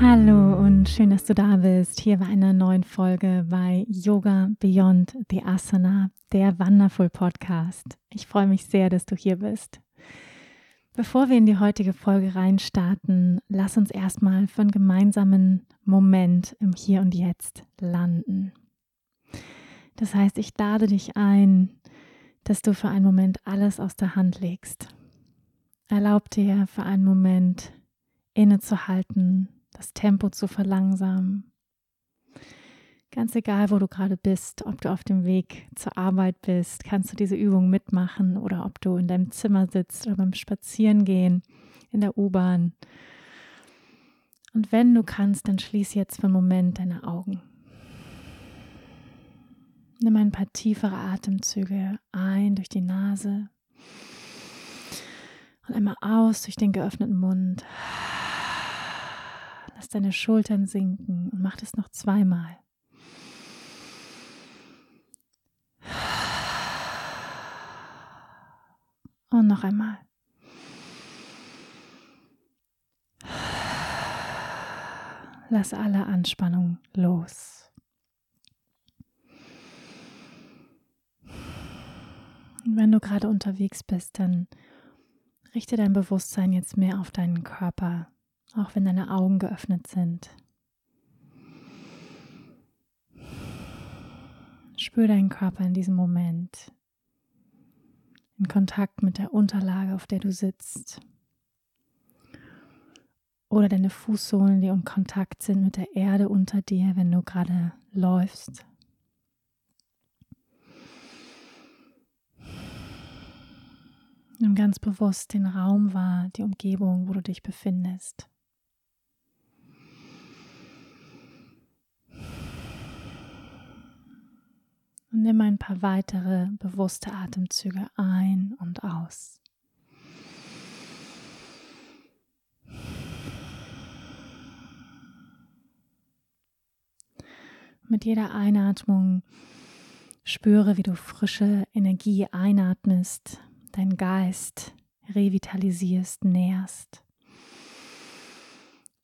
Hallo und schön, dass du da bist. Hier bei einer neuen Folge bei Yoga Beyond the Asana, der Wonderful Podcast. Ich freue mich sehr, dass du hier bist. Bevor wir in die heutige Folge reinstarten, lass uns erstmal für einen gemeinsamen Moment im Hier und Jetzt landen. Das heißt, ich lade dich ein, dass du für einen Moment alles aus der Hand legst. Erlaub dir für einen Moment innezuhalten, das Tempo zu verlangsamen Ganz egal, wo du gerade bist, ob du auf dem Weg zur Arbeit bist, kannst du diese Übung mitmachen oder ob du in deinem Zimmer sitzt oder beim Spazierengehen in der U-Bahn. Und wenn du kannst, dann schließ jetzt für einen Moment deine Augen. Nimm ein paar tiefere Atemzüge ein durch die Nase und einmal aus durch den geöffneten Mund. Lass deine Schultern sinken und mach das noch zweimal. Und noch einmal. Lass alle Anspannung los. Und wenn du gerade unterwegs bist, dann richte dein Bewusstsein jetzt mehr auf deinen Körper, auch wenn deine Augen geöffnet sind. Spür deinen Körper in diesem Moment in Kontakt mit der Unterlage, auf der du sitzt. Oder deine Fußsohlen, die in Kontakt sind mit der Erde unter dir, wenn du gerade läufst. Nimm ganz bewusst den Raum wahr, die Umgebung, wo du dich befindest. Und nimm ein paar weitere bewusste Atemzüge ein und aus. Mit jeder Einatmung spüre, wie du frische Energie einatmest, deinen Geist revitalisierst, nährst.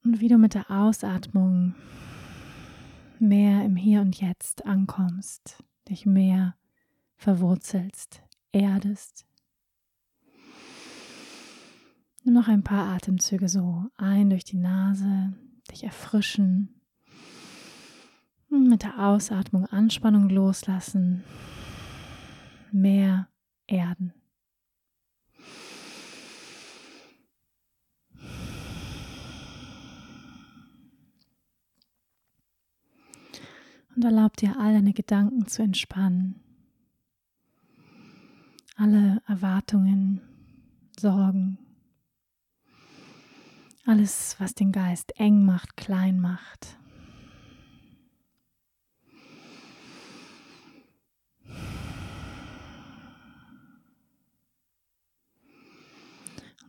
Und wie du mit der Ausatmung mehr im Hier und Jetzt ankommst dich mehr verwurzelst, erdest. Nimm noch ein paar Atemzüge so ein durch die Nase, dich erfrischen. Mit der Ausatmung Anspannung loslassen, mehr erden. Und erlaub dir all deine Gedanken zu entspannen. Alle Erwartungen, Sorgen, alles, was den Geist eng macht, klein macht.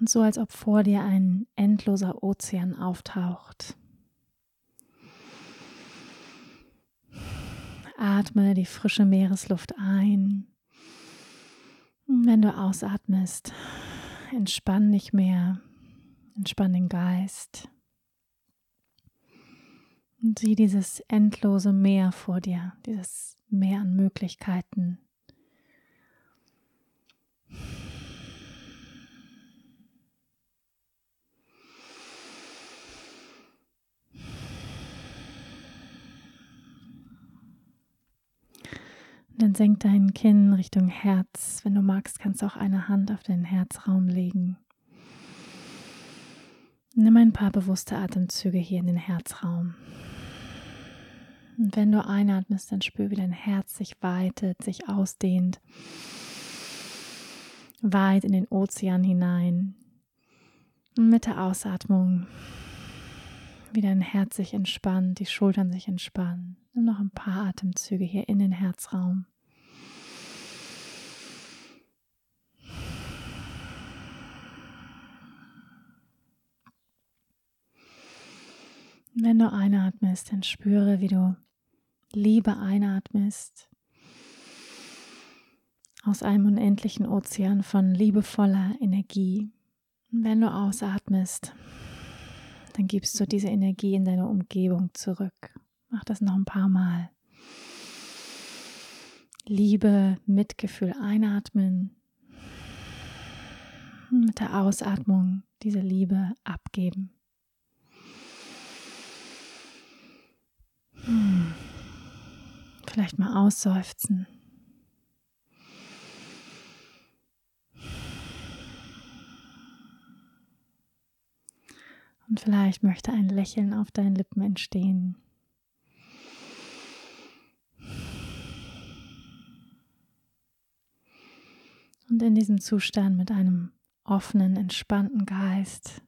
Und so als ob vor dir ein endloser Ozean auftaucht. Atme die frische Meeresluft ein. Und wenn du ausatmest, entspann dich mehr, entspann den Geist. Und sieh dieses endlose Meer vor dir, dieses Meer an Möglichkeiten. Dann senk dein Kinn Richtung Herz. Wenn du magst, kannst du auch eine Hand auf den Herzraum legen. Nimm ein paar bewusste Atemzüge hier in den Herzraum. Und wenn du einatmest, dann spür, wie dein Herz sich weitet, sich ausdehnt. Weit in den Ozean hinein. Und mit der Ausatmung wieder ein Herz sich entspannt, die Schultern sich entspannen. Nimm noch ein paar Atemzüge hier in den Herzraum. Wenn du einatmest, dann spüre, wie du Liebe einatmest aus einem unendlichen Ozean von liebevoller Energie. Wenn du ausatmest, dann gibst du diese Energie in deine Umgebung zurück. Mach das noch ein paar Mal. Liebe, Mitgefühl einatmen. Mit der Ausatmung diese Liebe abgeben. Vielleicht mal ausseufzen. Und vielleicht möchte ein Lächeln auf deinen Lippen entstehen. Und in diesem Zustand mit einem offenen, entspannten Geist,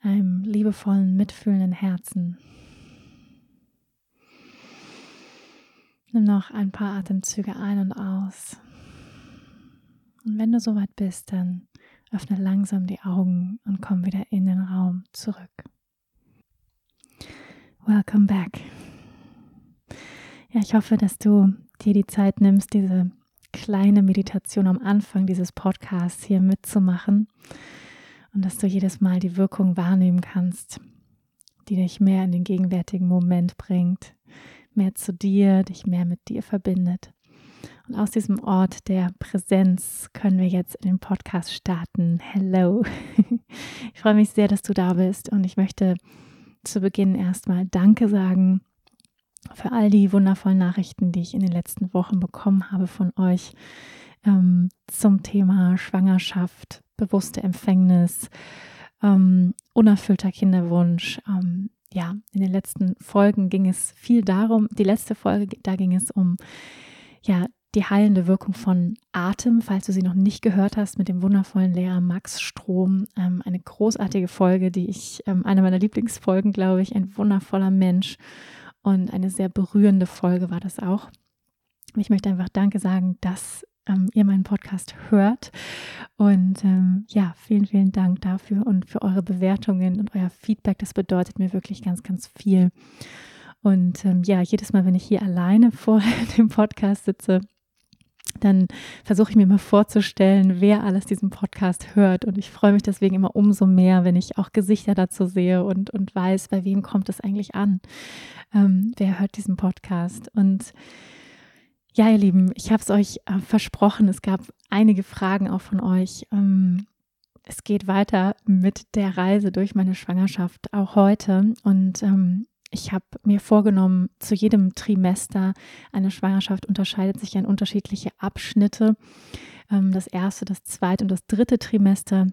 einem liebevollen, mitfühlenden Herzen, nimm noch ein paar Atemzüge ein und aus. Und wenn du soweit bist, dann Öffne langsam die Augen und komm wieder in den Raum zurück. Welcome back. Ja, ich hoffe, dass du dir die Zeit nimmst, diese kleine Meditation am Anfang dieses Podcasts hier mitzumachen und dass du jedes Mal die Wirkung wahrnehmen kannst, die dich mehr in den gegenwärtigen Moment bringt, mehr zu dir, dich mehr mit dir verbindet. Und aus diesem Ort der Präsenz können wir jetzt in den Podcast starten. Hello. Ich freue mich sehr, dass du da bist und ich möchte zu Beginn erstmal Danke sagen für all die wundervollen Nachrichten, die ich in den letzten Wochen bekommen habe von euch ähm, zum Thema Schwangerschaft, bewusste Empfängnis, ähm, unerfüllter Kinderwunsch. Ähm, ja, in den letzten Folgen ging es viel darum, die letzte Folge, da ging es um ja, die heilende Wirkung von Atem, falls du sie noch nicht gehört hast, mit dem wundervollen Lehrer Max Strom. Ähm, eine großartige Folge, die ich, ähm, eine meiner Lieblingsfolgen, glaube ich, ein wundervoller Mensch und eine sehr berührende Folge war das auch. Ich möchte einfach Danke sagen, dass ähm, ihr meinen Podcast hört. Und ähm, ja, vielen, vielen Dank dafür und für eure Bewertungen und euer Feedback. Das bedeutet mir wirklich ganz, ganz viel. Und ähm, ja, jedes Mal, wenn ich hier alleine vor dem Podcast sitze, dann versuche ich mir mal vorzustellen, wer alles diesen Podcast hört. Und ich freue mich deswegen immer umso mehr, wenn ich auch Gesichter dazu sehe und, und weiß, bei wem kommt es eigentlich an. Ähm, wer hört diesen Podcast? Und ja, ihr Lieben, ich habe es euch äh, versprochen. Es gab einige Fragen auch von euch. Ähm, es geht weiter mit der Reise durch meine Schwangerschaft, auch heute. Und ähm, ich habe mir vorgenommen, zu jedem Trimester eine Schwangerschaft unterscheidet sich in unterschiedliche Abschnitte. Ähm, das erste, das zweite und das dritte Trimester.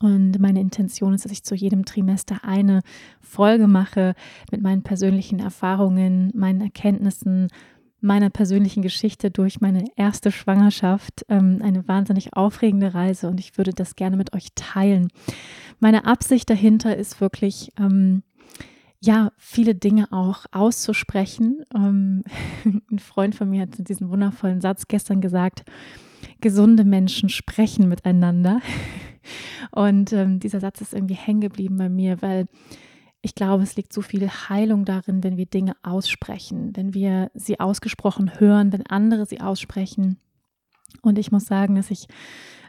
Und meine Intention ist, dass ich zu jedem Trimester eine Folge mache mit meinen persönlichen Erfahrungen, meinen Erkenntnissen, meiner persönlichen Geschichte durch meine erste Schwangerschaft. Ähm, eine wahnsinnig aufregende Reise und ich würde das gerne mit euch teilen. Meine Absicht dahinter ist wirklich, ähm, ja, viele Dinge auch auszusprechen. Ähm, ein Freund von mir hat diesen wundervollen Satz gestern gesagt, gesunde Menschen sprechen miteinander. Und ähm, dieser Satz ist irgendwie hängen geblieben bei mir, weil ich glaube, es liegt so viel Heilung darin, wenn wir Dinge aussprechen, wenn wir sie ausgesprochen hören, wenn andere sie aussprechen. Und ich muss sagen, dass ich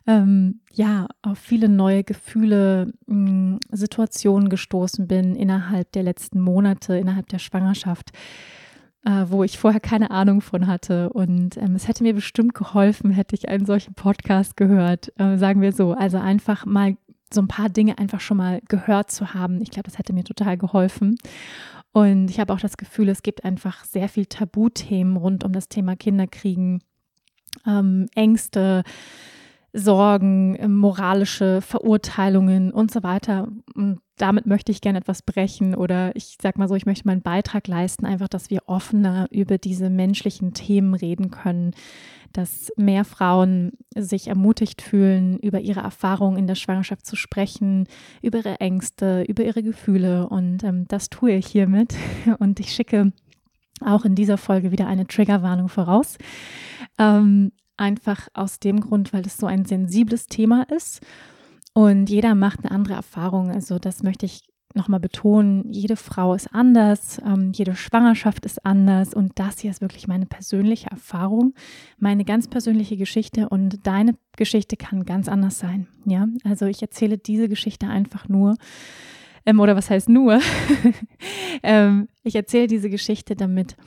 ähm, ja auf viele neue Gefühle, mh, hm, Situationen gestoßen bin innerhalb der letzten Monate, innerhalb der Schwangerschaft, äh, wo ich vorher keine Ahnung von hatte. Und ähm, es hätte mir bestimmt geholfen, hätte ich einen solchen Podcast gehört, äh, sagen wir so. Also einfach mal so ein paar Dinge einfach schon mal gehört zu haben. Ich glaube, das hätte mir total geholfen. Und ich habe auch das Gefühl, es gibt einfach sehr viel Tabuthemen rund um das Thema Kinderkriegen, ähm, Ängste, Sorgen, moralische Verurteilungen und so weiter. Und damit möchte ich gerne etwas brechen oder ich sag mal so, ich möchte meinen Beitrag leisten, einfach, dass wir offener über diese menschlichen Themen reden können, dass mehr Frauen sich ermutigt fühlen, über ihre Erfahrungen in der Schwangerschaft zu sprechen, über ihre Ängste, über ihre Gefühle. Und ähm, das tue ich hiermit. Und ich schicke auch in dieser Folge wieder eine Triggerwarnung voraus. Ähm, einfach aus dem Grund, weil es so ein sensibles Thema ist und jeder macht eine andere Erfahrung. Also das möchte ich nochmal betonen. Jede Frau ist anders, ähm, jede Schwangerschaft ist anders und das hier ist wirklich meine persönliche Erfahrung, meine ganz persönliche Geschichte und deine Geschichte kann ganz anders sein. Ja, also ich erzähle diese Geschichte einfach nur. Ähm, oder was heißt nur? ähm, ich erzähle diese Geschichte, damit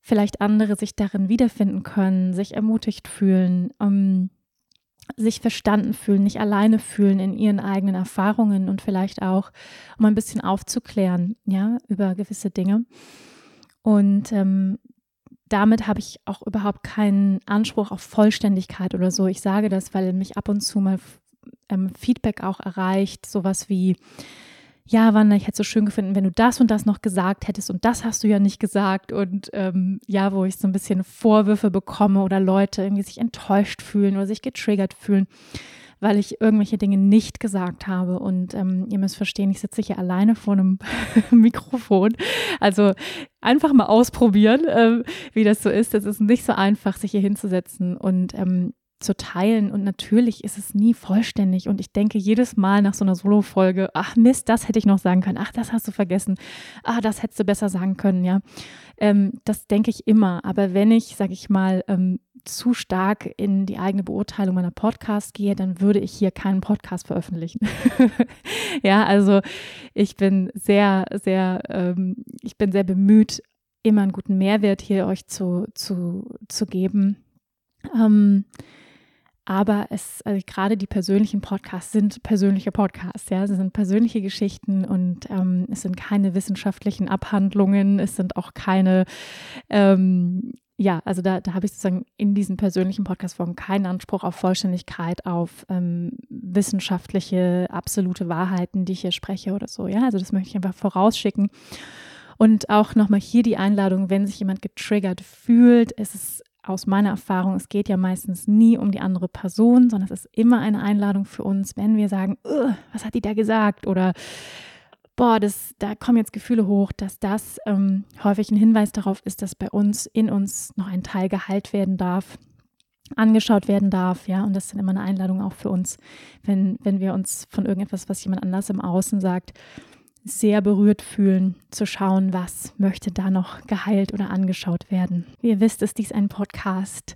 vielleicht andere sich darin wiederfinden können, sich ermutigt fühlen, ähm, sich verstanden fühlen, nicht alleine fühlen in ihren eigenen Erfahrungen und vielleicht auch, um ein bisschen aufzuklären, ja, über gewisse Dinge. Und ähm, damit habe ich auch überhaupt keinen Anspruch auf Vollständigkeit oder so. Ich sage das, weil mich ab und zu mal ähm, Feedback auch erreicht, sowas wie, ja, Wanda, ich hätte es so schön gefunden, wenn du das und das noch gesagt hättest. Und das hast du ja nicht gesagt. Und ähm, ja, wo ich so ein bisschen Vorwürfe bekomme oder Leute irgendwie sich enttäuscht fühlen oder sich getriggert fühlen, weil ich irgendwelche Dinge nicht gesagt habe. Und ähm, ihr müsst verstehen, ich sitze hier alleine vor einem Mikrofon, also einfach mal ausprobieren, äh, wie das so ist. Es ist nicht so einfach, sich hier hinzusetzen. Und ähm, zu teilen. Und natürlich ist es nie vollständig. Und ich denke jedes Mal nach so einer Solo-Folge, ach Mist, das hätte ich noch sagen können. Ach, das hast du vergessen. Ah, das hättest du besser sagen können, ja. Ähm, das denke ich immer. Aber wenn ich, sage ich mal, ähm, zu stark in die eigene Beurteilung meiner Podcasts gehe, dann würde ich hier keinen Podcast veröffentlichen. ja, also ich bin sehr, sehr, ähm, ich bin sehr bemüht, immer einen guten Mehrwert hier euch zu, zu, zu geben. Ähm, aber es, also gerade die persönlichen Podcasts sind persönliche Podcasts, ja. Sie sind persönliche Geschichten und ähm, es sind keine wissenschaftlichen Abhandlungen, es sind auch keine, ähm, ja, also da, da habe ich sozusagen in diesen persönlichen Podcast-Folgen keinen Anspruch auf Vollständigkeit, auf ähm, wissenschaftliche, absolute Wahrheiten, die ich hier spreche oder so, ja. Also das möchte ich einfach vorausschicken. Und auch nochmal hier die Einladung, wenn sich jemand getriggert fühlt, ist es aus meiner Erfahrung, es geht ja meistens nie um die andere Person, sondern es ist immer eine Einladung für uns, wenn wir sagen, was hat die da gesagt? Oder boah, das, da kommen jetzt Gefühle hoch, dass das ähm, häufig ein Hinweis darauf ist, dass bei uns in uns noch ein Teil geheilt werden darf, angeschaut werden darf, ja, und das ist dann immer eine Einladung auch für uns, wenn, wenn wir uns von irgendetwas, was jemand anders im Außen sagt, sehr berührt fühlen, zu schauen, was möchte da noch geheilt oder angeschaut werden. Wie ihr wisst, ist dies ein Podcast,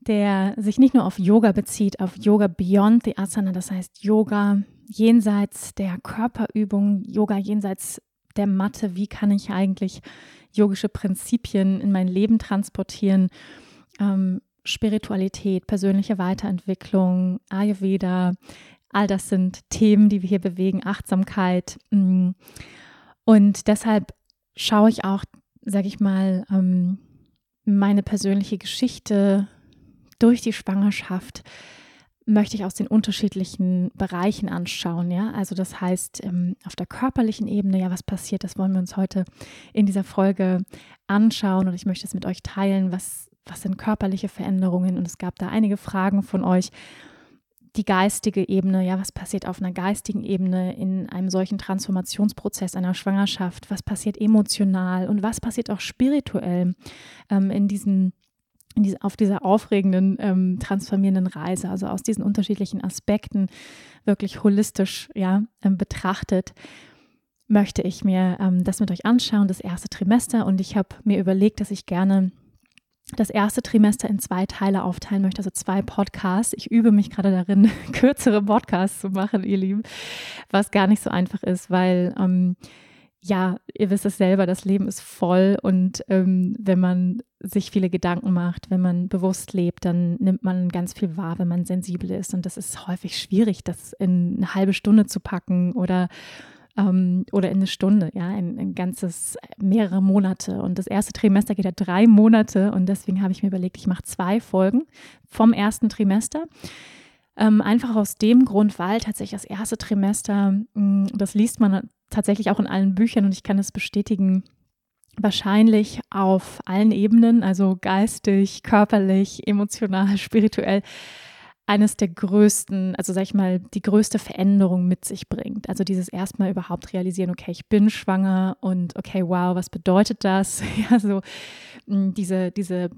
der sich nicht nur auf Yoga bezieht, auf Yoga Beyond the Asana, das heißt Yoga jenseits der Körperübung, Yoga jenseits der Matte. Wie kann ich eigentlich yogische Prinzipien in mein Leben transportieren? Ähm, Spiritualität, persönliche Weiterentwicklung, Ayurveda, All das sind Themen, die wir hier bewegen, Achtsamkeit. Mm. Und deshalb schaue ich auch, sage ich mal, ähm, meine persönliche Geschichte durch die Schwangerschaft möchte ich aus den unterschiedlichen Bereichen anschauen, ja. Also das heißt, ähm, auf der körperlichen Ebene, ja, was passiert, das wollen wir uns heute in dieser Folge anschauen und ich möchte es mit euch teilen, was, was sind körperliche Veränderungen und es gab da einige Fragen von euch die geistige Ebene, ja, was passiert auf einer geistigen Ebene in einem solchen Transformationsprozess einer Schwangerschaft, was passiert emotional und was passiert auch spirituell ähm, in diesen in diese, auf dieser aufregenden, ähm, transformierenden Reise, also aus diesen unterschiedlichen Aspekten wirklich holistisch ja, ähm, betrachtet, möchte ich mir ähm, das mit euch anschauen, das erste Trimester. Und ich habe mir überlegt, dass ich gerne das erste Trimester in zwei Teile aufteilen möchte, also zwei Podcasts. Ich übe mich gerade darin, kürzere Podcasts zu machen, ihr Lieben, was gar nicht so einfach ist, weil ähm, ja, ihr wisst es selber, das Leben ist voll und ähm, wenn man sich viele Gedanken macht, wenn man bewusst lebt, dann nimmt man ganz viel wahr, wenn man sensibel ist und das ist häufig schwierig, das in eine halbe Stunde zu packen oder ähm, oder in eine Stunde, ja, ein, ein, ganzes, mehrere Monate. Und das erste Trimester geht ja drei Monate und deswegen habe ich mir überlegt, ich mache zwei Folgen vom ersten Trimester. Ähm, einfach aus dem Grund, weil tatsächlich das erste Trimester, mh, hm, das liest man tatsächlich auch in allen Büchern und ich kann es bestätigen, wahrscheinlich auf allen Ebenen, also geistig, körperlich, emotional, spirituell, eines der größten, also sag ich mal, die größte Veränderung mit sich bringt. Also dieses erstmal überhaupt realisieren, okay, ich bin schwanger und okay, wow, was bedeutet das? Ja, so hm, diese, diese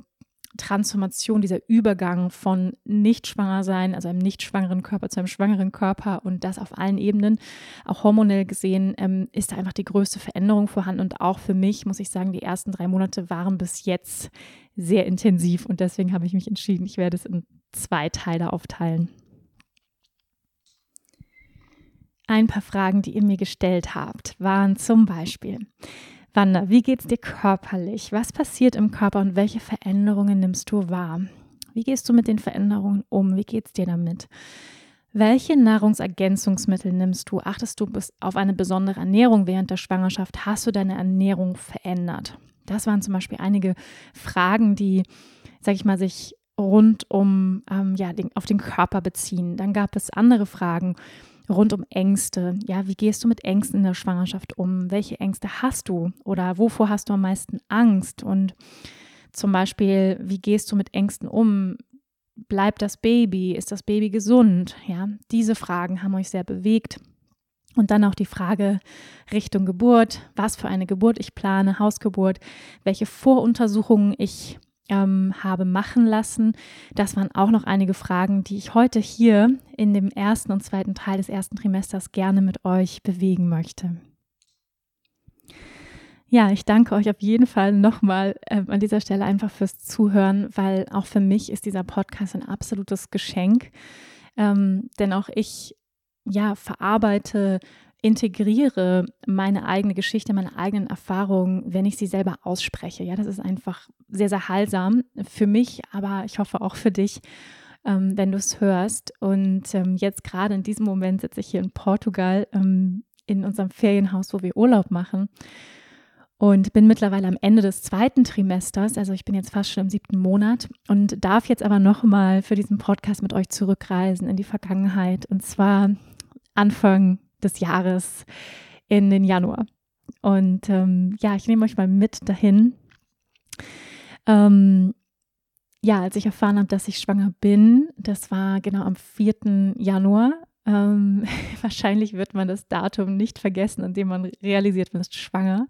Transformation, dieser Übergang von nicht schwanger sein, also einem nicht schwangeren Körper zu einem schwangeren Körper und das auf allen Ebenen, auch hormonell gesehen, ähm, ist da einfach die größte Veränderung vorhanden. Und auch für mich, muss ich sagen, die ersten drei Monate waren bis jetzt sehr intensiv und deswegen habe ich mich entschieden, ich werde es in zwei Teile aufteilen. Ein paar Fragen, die ihr mir gestellt habt, waren zum Beispiel, Wanda, wie geht es dir körperlich? Was passiert im Körper und welche Veränderungen nimmst du wahr? Wie gehst du mit den Veränderungen um? Wie geht es dir damit? Welche Nahrungsergänzungsmittel nimmst du? Achtest du auf eine besondere Ernährung während der Schwangerschaft? Hast du deine Ernährung verändert? Das waren zum Beispiel einige Fragen, die, sag ich mal, sich rund um ähm, ja, den, auf den Körper beziehen. Dann gab es andere Fragen rund um Ängste. Ja, wie gehst du mit Ängsten in der Schwangerschaft um? Welche Ängste hast du? Oder wovor hast du am meisten Angst? Und zum Beispiel, wie gehst du mit Ängsten um? Bleibt das Baby? Ist das Baby gesund? Ja, diese Fragen haben euch sehr bewegt. Und dann auch die Frage Richtung Geburt, was für eine Geburt ich plane, Hausgeburt, welche Voruntersuchungen ich ähm, habe machen lassen. Das waren auch noch einige Fragen, die ich heute hier in dem ersten und zweiten Teil des ersten Trimesters gerne mit euch bewegen möchte. Ja, ich danke euch auf jeden Fall nochmal äh, an dieser Stelle einfach fürs Zuhören, weil auch für mich ist dieser Podcast ein absolutes Geschenk. Ähm, denn auch ich ja, verarbeite integriere meine eigene Geschichte, meine eigenen Erfahrungen, wenn ich sie selber ausspreche. Ja, das ist einfach sehr, sehr heilsam für mich, aber ich hoffe auch für dich, ähm, wenn du es hörst. Und ähm, jetzt gerade in diesem Moment sitze ich hier in Portugal ähm, in unserem Ferienhaus, wo wir Urlaub machen. Und bin mittlerweile am Ende des zweiten Trimesters, also ich bin jetzt fast schon im siebten Monat und darf jetzt aber nochmal für diesen Podcast mit euch zurückreisen in die Vergangenheit. Und zwar Anfang des Jahres in den Januar. Und ähm, ja, ich nehme euch mal mit dahin. Ähm, ja, als ich erfahren habe, dass ich schwanger bin, das war genau am 4. Januar. Ähm, wahrscheinlich wird man das Datum nicht vergessen, an dem man realisiert, man ist schwanger.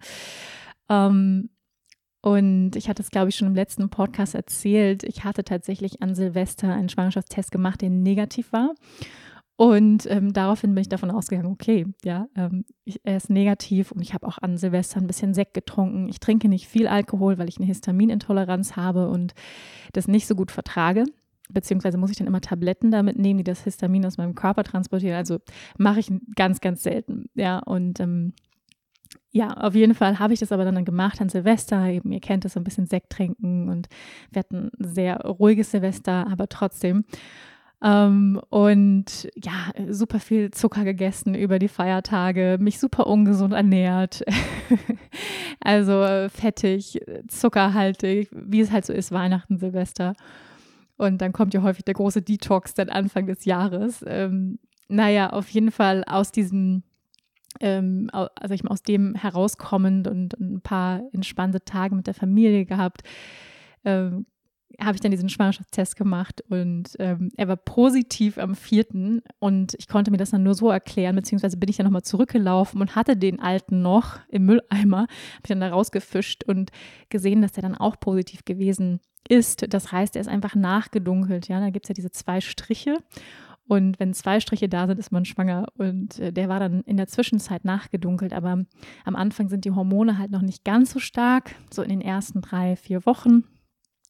Ähm, und ich hatte es, glaube ich, schon im letzten Podcast erzählt. Ich hatte tatsächlich an Silvester einen Schwangerschaftstest gemacht, der negativ war. Und ähm, daraufhin bin ich davon ausgegangen, okay, ja, ähm, ich, er ist negativ und ich habe auch an Silvester ein bisschen Sekt getrunken. Ich trinke nicht viel Alkohol, weil ich eine Histaminintoleranz habe und das nicht so gut vertrage. Beziehungsweise muss ich dann immer Tabletten damit nehmen, die das Histamin aus meinem Körper transportieren. Also mache ich ganz, ganz selten. Ja, und ähm, ja, auf jeden Fall habe ich das aber dann gemacht an Silvester. Eben, ihr kennt das so ein bisschen Sekt trinken und wir hatten ein sehr ruhiges Silvester, aber trotzdem. Ähm, und ja, super viel Zucker gegessen über die Feiertage, mich super ungesund ernährt. also fettig, zuckerhaltig, wie es halt so ist, Weihnachten, Silvester. Und dann kommt ja häufig der große Detox dann Anfang des Jahres. Ähm, naja, auf jeden Fall aus diesem, ähm, also ich mal, aus dem herauskommend und, und, ein paar entspannte Tage mit der Familie gehabt, ähm, habe ich dann diesen Schwangerschaftstest gemacht und ähm, er war positiv am vierten und ich konnte mir das dann nur so erklären, beziehungsweise bin ich dann nochmal zurückgelaufen und hatte den alten noch im Mülleimer, habe ich dann da rausgefischt und gesehen, dass der dann auch positiv gewesen ist. Das heißt, er ist einfach nachgedunkelt, ja, da gibt es ja diese zwei Striche und wenn zwei Striche da sind, ist man schwanger. Und äh, der war dann in der Zwischenzeit nachgedunkelt. Aber am Anfang sind die Hormone halt noch nicht ganz so stark, so in den ersten drei, vier Wochen.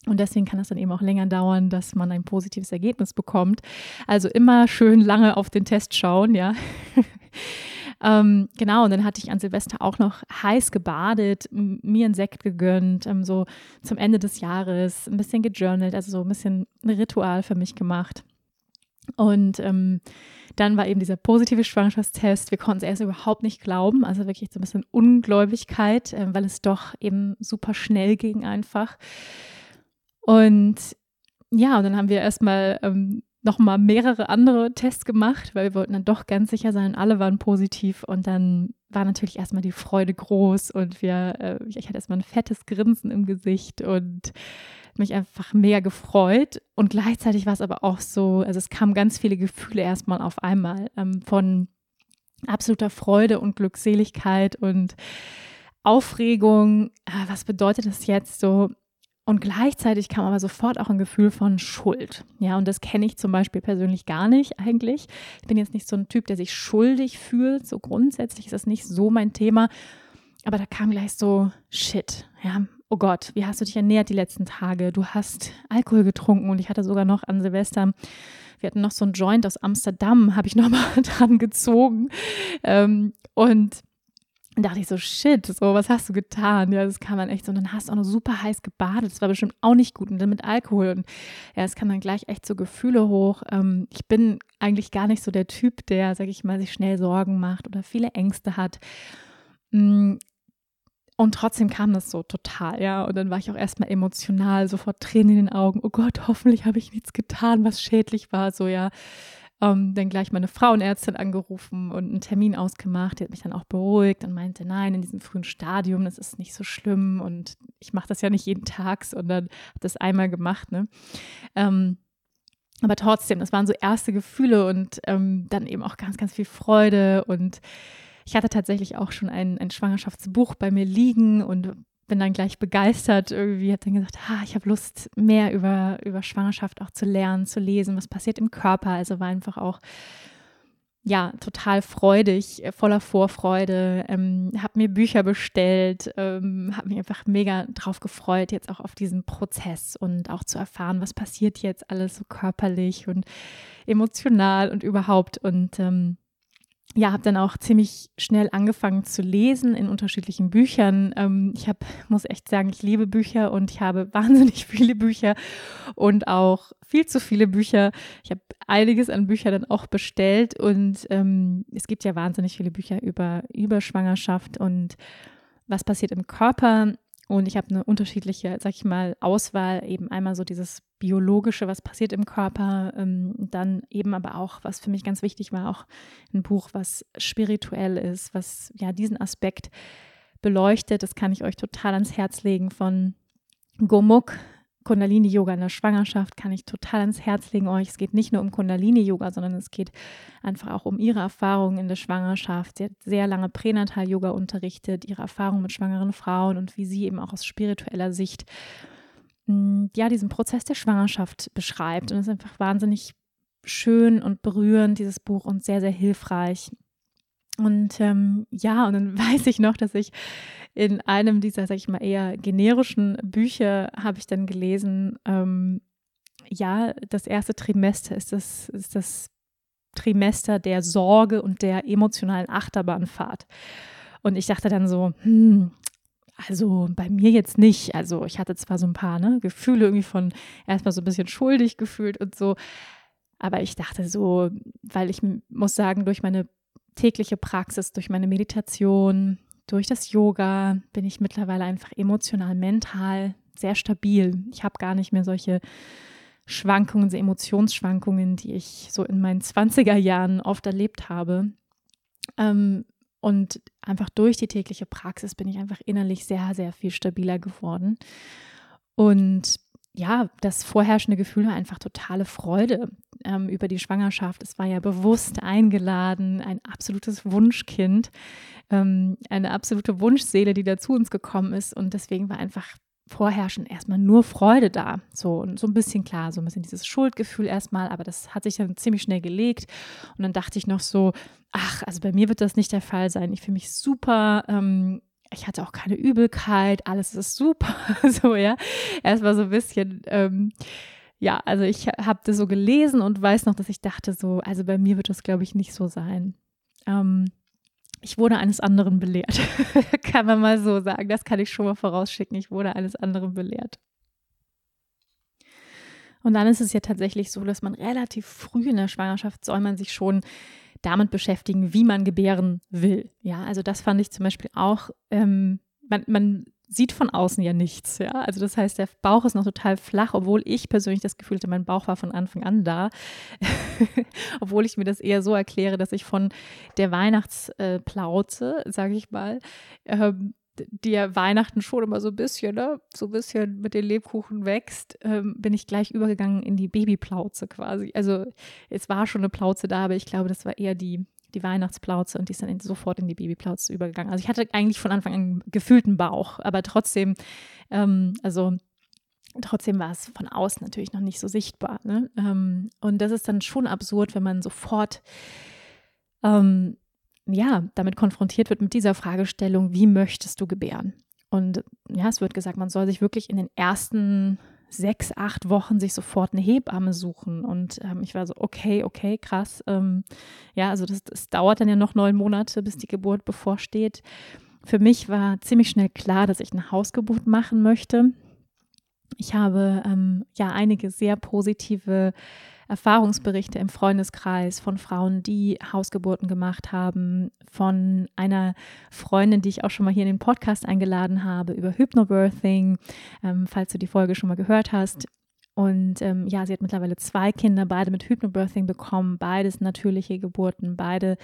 Und deswegen kann es dann eben auch länger dauern, dass man ein positives Ergebnis bekommt. Also immer schön lange auf den Test schauen, ja. ähm, genau, und dann hatte ich an Silvester auch noch heiß gebadet, mir einen Sekt gegönnt, ähm, so zum Ende des Jahres, ein bisschen gejournalt, also so ein bisschen ein Ritual für mich gemacht. Und ähm, dann war eben dieser positive Schwangerschaftstest. Wir konnten es erst überhaupt nicht glauben, also wirklich so ein bisschen Ungläubigkeit, äh, weil es doch eben super schnell ging einfach. Und ja, und dann haben wir erstmal ähm, nochmal mehrere andere Tests gemacht, weil wir wollten dann doch ganz sicher sein, alle waren positiv und dann war natürlich erstmal die Freude groß und wir, äh, ich hatte erstmal ein fettes Grinsen im Gesicht und mich einfach mega gefreut und gleichzeitig war es aber auch so, also es kamen ganz viele Gefühle erstmal auf einmal ähm, von absoluter Freude und Glückseligkeit und Aufregung. Ah, was bedeutet das jetzt so? Und gleichzeitig kam aber sofort auch ein Gefühl von Schuld. Ja, und das kenne ich zum Beispiel persönlich gar nicht eigentlich. Ich bin jetzt nicht so ein Typ, der sich schuldig fühlt. So grundsätzlich ist das nicht so mein Thema. Aber da kam gleich so Shit. Ja, oh Gott, wie hast du dich ernährt die letzten Tage? Du hast Alkohol getrunken und ich hatte sogar noch an Silvester, wir hatten noch so ein Joint aus Amsterdam, habe ich nochmal dran gezogen. Ähm, und dachte ich so, shit, so, was hast du getan? Ja, das kann man echt so. Und dann hast du auch noch super heiß gebadet. Das war bestimmt auch nicht gut. Und dann mit Alkohol. Und ja, es kann dann gleich echt so Gefühle hoch. Ähm, ich bin eigentlich gar nicht so der Typ, der, sag ich mal, sich schnell Sorgen macht oder viele Ängste hat. Mm, und trotzdem kam das so total, ja. Und dann war ich auch erstmal emotional, sofort Tränen in den Augen. Oh Gott, hoffentlich habe ich nichts getan, was schädlich war. So, ja. Ähm, dann gleich meine Frauenärztin angerufen und einen Termin ausgemacht. Die hat mich dann auch beruhigt und meinte, nein, in diesem frühen Stadium, das ist nicht so schlimm und ich mache das ja nicht jeden Tag, sondern habe das einmal gemacht. Ne? Ähm, aber trotzdem, das waren so erste Gefühle und ähm, dann eben auch ganz, ganz viel Freude und ich hatte tatsächlich auch schon ein, ein Schwangerschaftsbuch bei mir liegen und bin dann gleich begeistert irgendwie, habe dann gesagt, ha, ich habe Lust, mehr über, über Schwangerschaft auch zu lernen, zu lesen, was passiert im Körper. Also war einfach auch, ja, total freudig, äh, voller Vorfreude, ähm, habe mir Bücher bestellt, ähm, habe mich einfach mega drauf gefreut, jetzt auch auf diesen Prozess und auch zu erfahren, was passiert jetzt alles so körperlich und emotional und überhaupt. Und ähm, ja, habe dann auch ziemlich schnell angefangen zu lesen in unterschiedlichen Büchern. Ähm, ich habe, muss echt sagen, ich liebe Bücher und ich habe wahnsinnig viele Bücher und auch viel zu viele Bücher. Ich habe einiges an Büchern dann auch bestellt und ähm, es gibt ja wahnsinnig viele Bücher über, über Schwangerschaft und was passiert im Körper. Und ich habe eine unterschiedliche, sag ich mal, Auswahl, eben einmal so dieses biologische, was passiert im Körper, ähm, dann eben aber auch, was für mich ganz wichtig war, auch ein Buch, was spirituell ist, was ja diesen Aspekt beleuchtet. Das kann ich euch total ans Herz legen von Gomuk, Kundalini-Yoga in der Schwangerschaft kann ich total ans Herz legen euch. Es geht nicht nur um Kundalini-Yoga, sondern es geht einfach auch um ihre Erfahrungen in der Schwangerschaft. Sie hat sehr lange Pränatal-Yoga unterrichtet, ihre Erfahrungen mit schwangeren Frauen und wie sie eben auch aus spiritueller Sicht mm, ja, diesen Prozess der Schwangerschaft beschreibt. Und es ist einfach wahnsinnig schön und berührend, dieses Buch, und sehr, sehr hilfreich. Und ähm, ja, und dann weiß ich noch, dass ich in einem dieser, sag ich mal, eher generischen Bücher habe ich dann gelesen, ähm, ja, das erste Trimester ist das, ist das Trimester der Sorge und der emotionalen Achterbahnfahrt. Und ich dachte dann so, hm, also bei mir jetzt nicht. Also ich hatte zwar so ein paar ne, Gefühle irgendwie von erstmal so ein bisschen schuldig gefühlt und so, aber ich dachte so, weil ich muss sagen, durch meine tägliche Praxis, durch meine Meditation, durch das Yoga bin ich mittlerweile einfach emotional, mental sehr stabil. Ich habe gar nicht mehr solche Schwankungen, so Emotionsschwankungen, die ich so in meinen 20er Jahren oft erlebt habe. Ähm, und einfach durch die tägliche Praxis bin ich einfach innerlich sehr, sehr viel stabiler geworden. Und ja, das vorherrschende Gefühl war einfach totale Freude ähm, über die Schwangerschaft. Es war ja bewusst eingeladen, ein absolutes Wunschkind, ähm, eine absolute Wunschseele, die da zu uns gekommen ist. Und deswegen war einfach vorherrschend erstmal nur Freude da. So und so ein bisschen klar, so ein bisschen dieses Schuldgefühl erstmal, aber das hat sich dann ziemlich schnell gelegt. Und dann dachte ich noch so, ach, also bei mir wird das nicht der Fall sein. Ich fühle mich super. Ähm, ich hatte auch keine Übelkeit, alles ist super, so, ja. Erstmal so ein bisschen, ähm, ja, also ich habe das so gelesen und weiß noch, dass ich dachte so, also bei mir wird das, glaube ich, nicht so sein. Ähm, ich wurde eines anderen belehrt, kann man mal so sagen. Das kann ich schon mal vorausschicken. Ich wurde eines anderen belehrt. Und dann ist es ja tatsächlich so, dass man relativ früh in der Schwangerschaft soll man sich schon damit beschäftigen, wie man gebären will. Ja, also das fand ich zum Beispiel auch, ähm, man, man sieht von außen ja nichts, ja. Also das heißt, der Bauch ist noch total flach, obwohl ich persönlich das Gefühl hatte, mein Bauch war von Anfang an da. obwohl ich mir das eher so erkläre, dass ich von der Weihnachtsplauze, sage ich mal, ähm, ja Weihnachten schon immer so ein bisschen, ne, so ein bisschen mit den Lebkuchen wächst, ähm, bin ich gleich übergegangen in die Babyplauze quasi. Also es war schon eine Plauze da, aber ich glaube, das war eher die, die Weihnachtsplauze und die ist dann in, sofort in die Babyplauze übergegangen. Also ich hatte eigentlich von Anfang an gefühlten Bauch, aber trotzdem, ähm, also trotzdem war es von außen natürlich noch nicht so sichtbar. Ne? Ähm, und das ist dann schon absurd, wenn man sofort ähm, ja, damit konfrontiert wird mit dieser Fragestellung, wie möchtest du gebären? Und ja, es wird gesagt, man soll sich wirklich in den ersten sechs, acht Wochen sich sofort eine Hebamme suchen. Und ähm, ich war so, okay, okay, krass. Ähm, ja, also das, das dauert dann ja noch neun Monate, bis die Geburt bevorsteht. Für mich war ziemlich schnell klar, dass ich eine Hausgeburt machen möchte. Ich habe ähm, ja einige sehr positive Erfahrungsberichte im Freundeskreis von Frauen, die Hausgeburten gemacht haben, von einer Freundin, die ich auch schon mal hier in den Podcast eingeladen habe, über Hypnobirthing, ähm, falls du die Folge schon mal gehört hast. Und ähm, ja, sie hat mittlerweile zwei Kinder, beide mit Hypnobirthing bekommen, beides natürliche Geburten, beide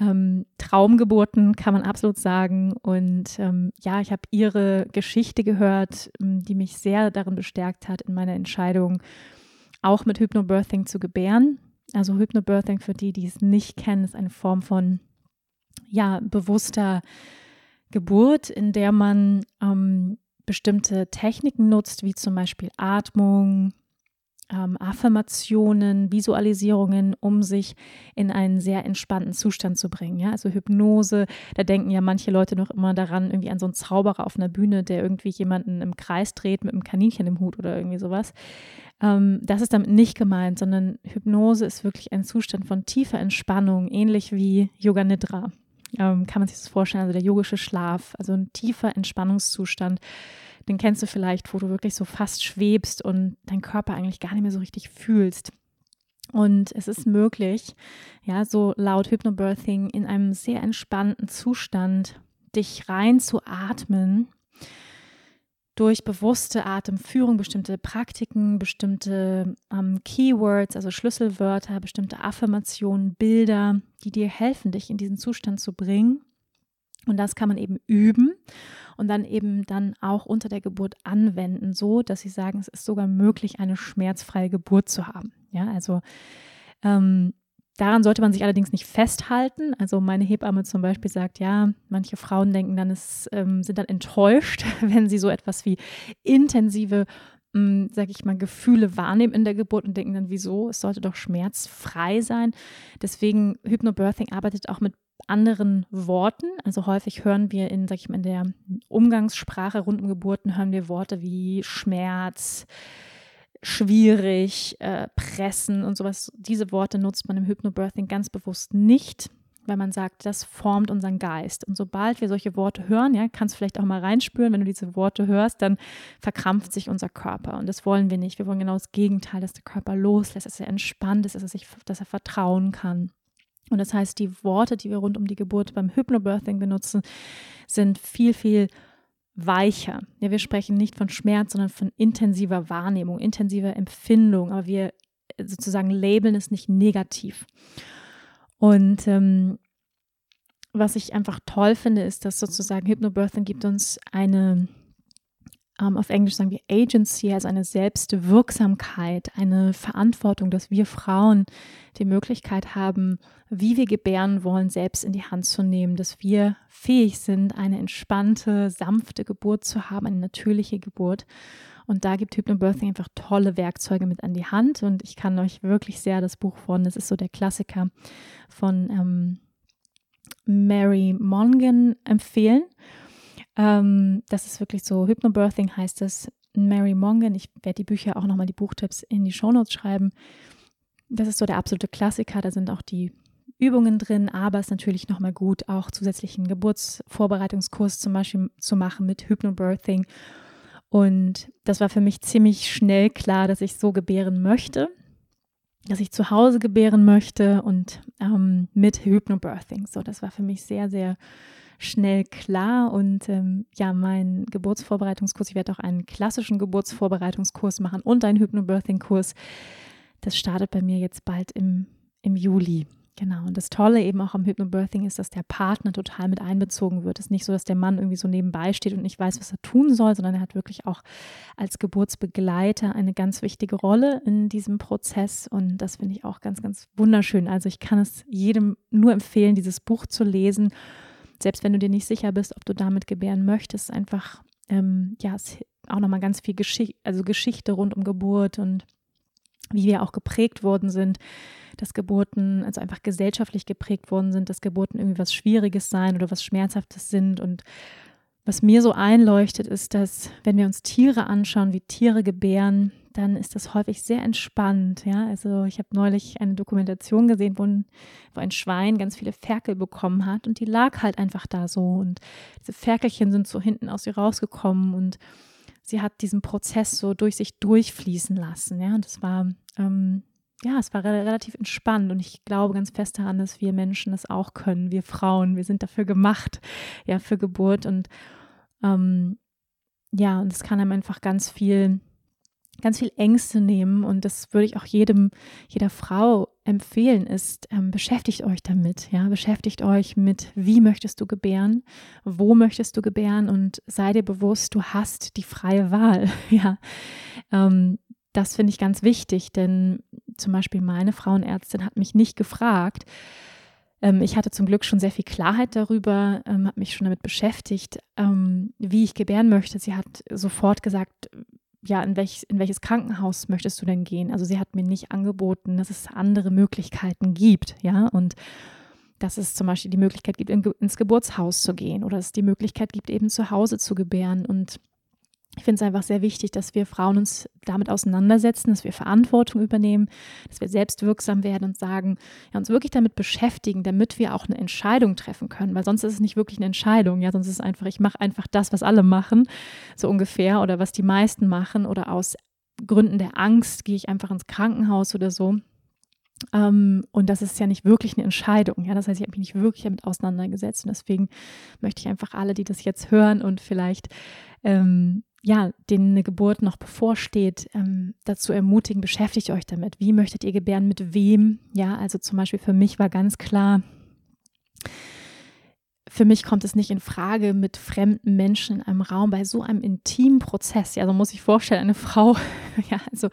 ähm, Traumgeburten, kann man absolut sagen. Und ähm, ja, ich habe ihre Geschichte gehört, ähm, die mich sehr darin bestärkt hat in meiner Entscheidung, auch mit Hypnobirthing zu gebären. Also Hypnobirthing, für die, die es nicht kennen, ist eine Form von ja, bewusster Geburt, in der man ähm, bestimmte Techniken nutzt, wie zum Beispiel Atmung, ähm, Affirmationen, Visualisierungen, um sich in einen sehr entspannten Zustand zu bringen. Ja? Also Hypnose, da denken ja manche Leute noch immer daran, irgendwie an so einen Zauberer auf einer Bühne, der irgendwie jemanden im Kreis dreht mit einem Kaninchen im Hut oder irgendwie sowas. Ähm, das ist damit nicht gemeint, sondern Hypnose ist wirklich ein Zustand von tiefer Entspannung, ähnlich wie Yoga Nidra. Ähm, kann man sich das vorstellen, also der yogische Schlaf, also ein tiefer Entspannungszustand den kennst du vielleicht, wo du wirklich so fast schwebst und deinen Körper eigentlich gar nicht mehr so richtig fühlst. Und es ist möglich, ja, so laut Hypnobirthing in einem sehr entspannten Zustand dich rein zu atmen durch bewusste Atemführung, bestimmte Praktiken, bestimmte ähm, Keywords, also Schlüsselwörter, bestimmte Affirmationen, Bilder, die dir helfen, dich in diesen Zustand zu bringen. Und das kann man eben üben und dann eben dann auch unter der Geburt anwenden, so dass sie sagen, es ist sogar möglich, eine schmerzfreie Geburt zu haben. Ja, also ähm, daran sollte man sich allerdings nicht festhalten. Also meine Hebamme zum Beispiel sagt, ja, manche Frauen denken dann, es ähm, sind dann enttäuscht, wenn sie so etwas wie intensive hm, sage ich mal, Gefühle wahrnehmen in der Geburt und denken dann, wieso? Es sollte doch schmerzfrei sein. Deswegen Hypnobirthing arbeitet auch mit anderen Worten. Also häufig hören wir in, sag ich mal, in der Umgangssprache rund um Geburten hören wir Worte wie Schmerz, schwierig, äh, pressen und sowas. Diese Worte nutzt man im Hypnobirthing ganz bewusst nicht, weil man sagt, das formt unseren Geist. Und sobald wir solche Worte hören, ja, kannst du vielleicht auch mal reinspüren, wenn du diese Worte hörst, dann verkrampft sich unser Körper. Und das wollen wir nicht. Wir wollen genau das Gegenteil, dass der Körper loslässt, dass er entspannt ist, dass er sich, dass er vertrauen kann. Und das heißt, die Worte, die wir rund um die Geburt beim Hypnobirthing benutzen, sind viel, viel weicher. Ja, wir sprechen nicht von Schmerz, sondern von intensiver Wahrnehmung, intensiver Empfindung, aber wir sozusagen labeln es nicht negativ. Und ähm, was ich einfach toll finde, ist, dass sozusagen Hypnobirthing gibt uns eine ähm, auf Englisch sagen wir Agency, also eine Selbstwirksamkeit, eine Verantwortung, dass wir Frauen die Möglichkeit haben, wie wir gebären wollen, selbst in die Hand zu nehmen, dass wir fähig sind, eine entspannte, sanfte Geburt zu haben, eine natürliche Geburt. Und da gibt Hypnobirthing einfach tolle Werkzeuge mit an die Hand. Und ich kann euch wirklich sehr das Buch von, das ist so der Klassiker von ähm, Mary Mongan empfehlen. Ähm, das ist wirklich so, Hypnobirthing heißt es. Mary Mongan, ich werde die Bücher auch nochmal die Buchtipps in die Shownotes schreiben. Das ist so der absolute Klassiker, da sind auch die Übungen drin, aber es ist natürlich nochmal gut, auch zusätzlichen Geburtsvorbereitungskurs zum Beispiel zu machen mit Hypnobirthing. Und das war für mich ziemlich schnell klar, dass ich so gebären möchte, dass ich zu Hause gebären möchte und ähm, mit Hypnobirthing. So, das war für mich sehr, sehr schnell klar. Und ähm, ja, mein Geburtsvorbereitungskurs, ich werde auch einen klassischen Geburtsvorbereitungskurs machen und einen Hypnobirthing-Kurs. Das startet bei mir jetzt bald im, im Juli. Genau. Und das Tolle eben auch am Hypnobirthing ist, dass der Partner total mit einbezogen wird. Es ist nicht so, dass der Mann irgendwie so nebenbei steht und nicht weiß, was er tun soll, sondern er hat wirklich auch als Geburtsbegleiter eine ganz wichtige Rolle in diesem Prozess. Und das finde ich auch ganz, ganz wunderschön. Also ich kann es jedem nur empfehlen, dieses Buch zu lesen. Selbst wenn du dir nicht sicher bist, ob du damit gebären möchtest, einfach, ähm, ja, es auch nochmal ganz viel Geschichte, also Geschichte rund um Geburt und wie wir auch geprägt worden sind dass Geburten also einfach gesellschaftlich geprägt worden sind, dass Geburten irgendwie was Schwieriges sein oder was Schmerzhaftes sind. Und was mir so einleuchtet, ist, dass wenn wir uns Tiere anschauen, wie Tiere gebären, dann ist das häufig sehr entspannt. Ja, also ich habe neulich eine Dokumentation gesehen, wo ein, wo ein Schwein ganz viele Ferkel bekommen hat und die lag halt einfach da so und diese Ferkelchen sind so hinten aus ihr rausgekommen und sie hat diesen Prozess so durch sich durchfließen lassen. Ja, und das war ähm, ja, es war relativ entspannt und ich glaube ganz fest daran, dass wir Menschen das auch können, wir Frauen, wir sind dafür gemacht, ja, für Geburt und ähm, ja, und es kann einem einfach ganz viel, ganz viel Ängste nehmen und das würde ich auch jedem, jeder Frau empfehlen, ist, ähm, beschäftigt euch damit, ja, beschäftigt euch mit, wie möchtest du gebären, wo möchtest du gebären und sei dir bewusst, du hast die freie Wahl, ja. Ähm, das finde ich ganz wichtig, denn zum Beispiel meine Frauenärztin hat mich nicht gefragt. Ähm, ich hatte zum Glück schon sehr viel Klarheit darüber, ähm, habe mich schon damit beschäftigt, ähm, wie ich gebären möchte. Sie hat sofort gesagt, ja, in, welch, in welches Krankenhaus möchtest du denn gehen? Also sie hat mir nicht angeboten, dass es andere Möglichkeiten gibt, ja, und dass es zum Beispiel die Möglichkeit gibt, in, ins Geburtshaus zu gehen oder es die Möglichkeit gibt, eben zu Hause zu gebären. Und ich finde es einfach sehr wichtig, dass wir Frauen uns damit auseinandersetzen, dass wir Verantwortung übernehmen, dass wir selbstwirksam werden und sagen, ja, uns wirklich damit beschäftigen, damit wir auch eine Entscheidung treffen können, weil sonst ist es nicht wirklich eine Entscheidung, ja, sonst ist es einfach, ich mache einfach das, was alle machen, so ungefähr, oder was die meisten machen, oder aus Gründen der Angst gehe ich einfach ins Krankenhaus oder so. Ähm, und das ist ja nicht wirklich eine Entscheidung. Ja? Das heißt, ich habe mich nicht wirklich damit auseinandergesetzt. Und deswegen möchte ich einfach alle, die das jetzt hören und vielleicht ähm, ja, denen eine Geburt noch bevorsteht, ähm, dazu ermutigen, beschäftigt euch damit. Wie möchtet ihr gebären, mit wem? Ja, also zum Beispiel für mich war ganz klar, für mich kommt es nicht in Frage, mit fremden Menschen in einem Raum bei so einem intimen Prozess. Ja, so muss ich vorstellen, eine Frau, ja, also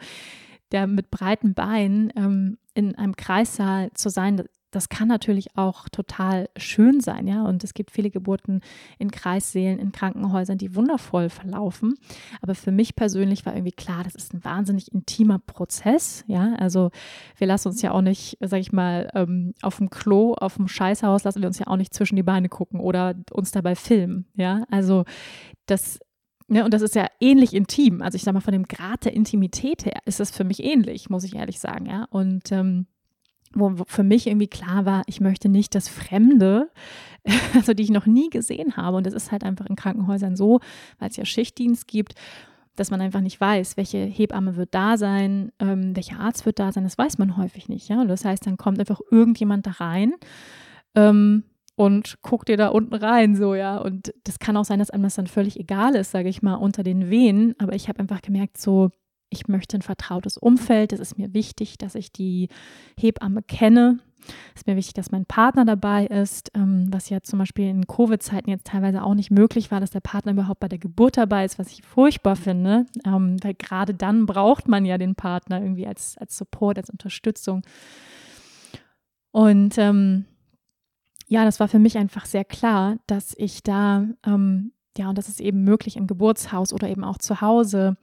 der mit breiten Beinen ähm, in einem Kreissaal zu sein, das kann natürlich auch total schön sein, ja. Und es gibt viele Geburten in Kreissälen, in Krankenhäusern, die wundervoll verlaufen. Aber für mich persönlich war irgendwie klar, das ist ein wahnsinnig intimer Prozess, ja. Also wir lassen uns ja auch nicht, sag ich mal, ähm, auf dem Klo, auf dem Scheißhaus lassen wir uns ja auch nicht zwischen die Beine gucken oder uns dabei filmen, ja. Also das Ne, und das ist ja ähnlich intim. Also ich sag mal, von dem Grad der Intimität her ist das für mich ähnlich, muss ich ehrlich sagen, ja. Und ähm, wo für mich irgendwie klar war, ich möchte nicht das Fremde, also die ich noch nie gesehen habe. Und das ist halt einfach in Krankenhäusern so, weil es ja Schichtdienst gibt, dass man einfach nicht weiß, welche Hebamme wird da sein, ähm, welcher Arzt wird da sein, das weiß man häufig nicht. Ja? Und das heißt, dann kommt einfach irgendjemand da rein ähm, und guckt dir da unten rein, so, ja. Und das kann auch sein, dass einem das dann völlig egal ist, sage ich mal, unter den Wehen. Aber ich habe einfach gemerkt, so, ich möchte ein vertrautes Umfeld. Es ist mir wichtig, dass ich die Hebamme kenne. Es ist mir wichtig, dass mein Partner dabei ist, ähm, was ja zum Beispiel in Covid-Zeiten jetzt teilweise auch nicht möglich war, dass der Partner überhaupt bei der Geburt dabei ist, was ich furchtbar finde, ähm, weil gerade dann braucht man ja den Partner irgendwie als, als Support, als Unterstützung. Und ähm, ja, das war für mich einfach sehr klar, dass ich da, ähm, ja, und das ist eben möglich im Geburtshaus oder eben auch zu Hause,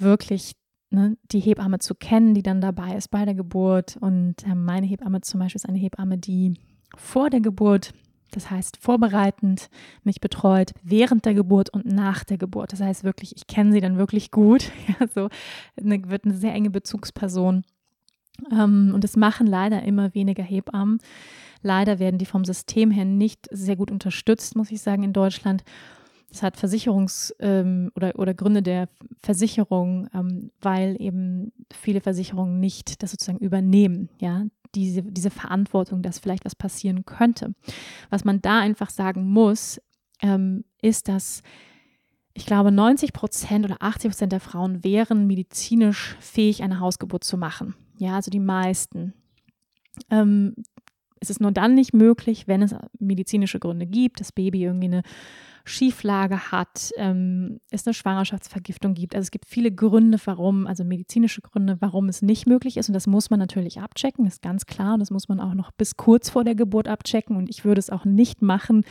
wirklich ne, die Hebamme zu kennen, die dann dabei ist bei der Geburt. Und äh, meine Hebamme zum Beispiel ist eine Hebamme, die vor der Geburt, das heißt vorbereitend, mich betreut, während der Geburt und nach der Geburt. Das heißt wirklich, ich kenne sie dann wirklich gut. Ja, so eine, wird eine sehr enge Bezugsperson. Ähm, und es machen leider immer weniger Hebammen. Leider werden die vom System her nicht sehr gut unterstützt, muss ich sagen, in Deutschland. Das hat Versicherungs- ähm, oder, oder Gründe der Versicherung, ähm, weil eben viele Versicherungen nicht das sozusagen übernehmen. Ja, diese, diese Verantwortung, dass vielleicht was passieren könnte. Was man da einfach sagen muss, ähm, ist, dass ich glaube, 90 Prozent oder 80 Prozent der Frauen wären medizinisch fähig, eine Hausgeburt zu machen. Ja, also die meisten. Ähm, es ist nur dann nicht möglich, wenn es medizinische Gründe gibt, das Baby irgendwie eine Schieflage hat, ähm, es eine Schwangerschaftsvergiftung gibt. Also es gibt viele Gründe, warum, also medizinische Gründe, warum es nicht möglich ist. Und das muss man natürlich abchecken, ist ganz klar. Und das muss man auch noch bis kurz vor der Geburt abchecken. Und ich würde es auch nicht machen,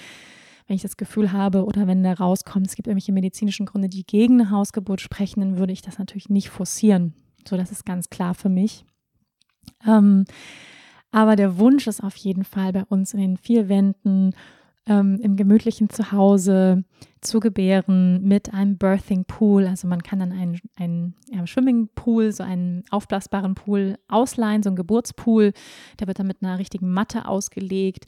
wenn ich das Gefühl habe oder wenn da rauskommt, es gibt irgendwelche medizinischen Gründe, die gegen eine Hausgeburt sprechen, dann würde ich das natürlich nicht forcieren. So, das ist ganz klar für mich. Ähm, aber der Wunsch ist auf jeden Fall bei uns in den vier Wänden ähm, im gemütlichen Zuhause zu gebären mit einem Birthing Pool. Also man kann dann einen, einen ja, Swimmingpool, so einen aufblasbaren Pool ausleihen, so einen Geburtspool. Der wird dann mit einer richtigen Matte ausgelegt.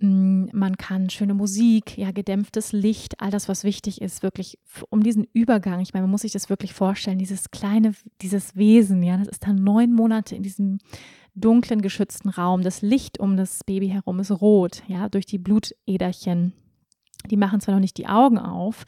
Mm, man kann schöne Musik, ja, gedämpftes Licht, all das, was wichtig ist, wirklich um diesen Übergang. Ich meine, man muss sich das wirklich vorstellen, dieses kleine, dieses Wesen, ja, das ist dann neun Monate in diesem dunklen, geschützten Raum. Das Licht um das Baby herum ist rot, ja, durch die Blutäderchen. Die machen zwar noch nicht die Augen auf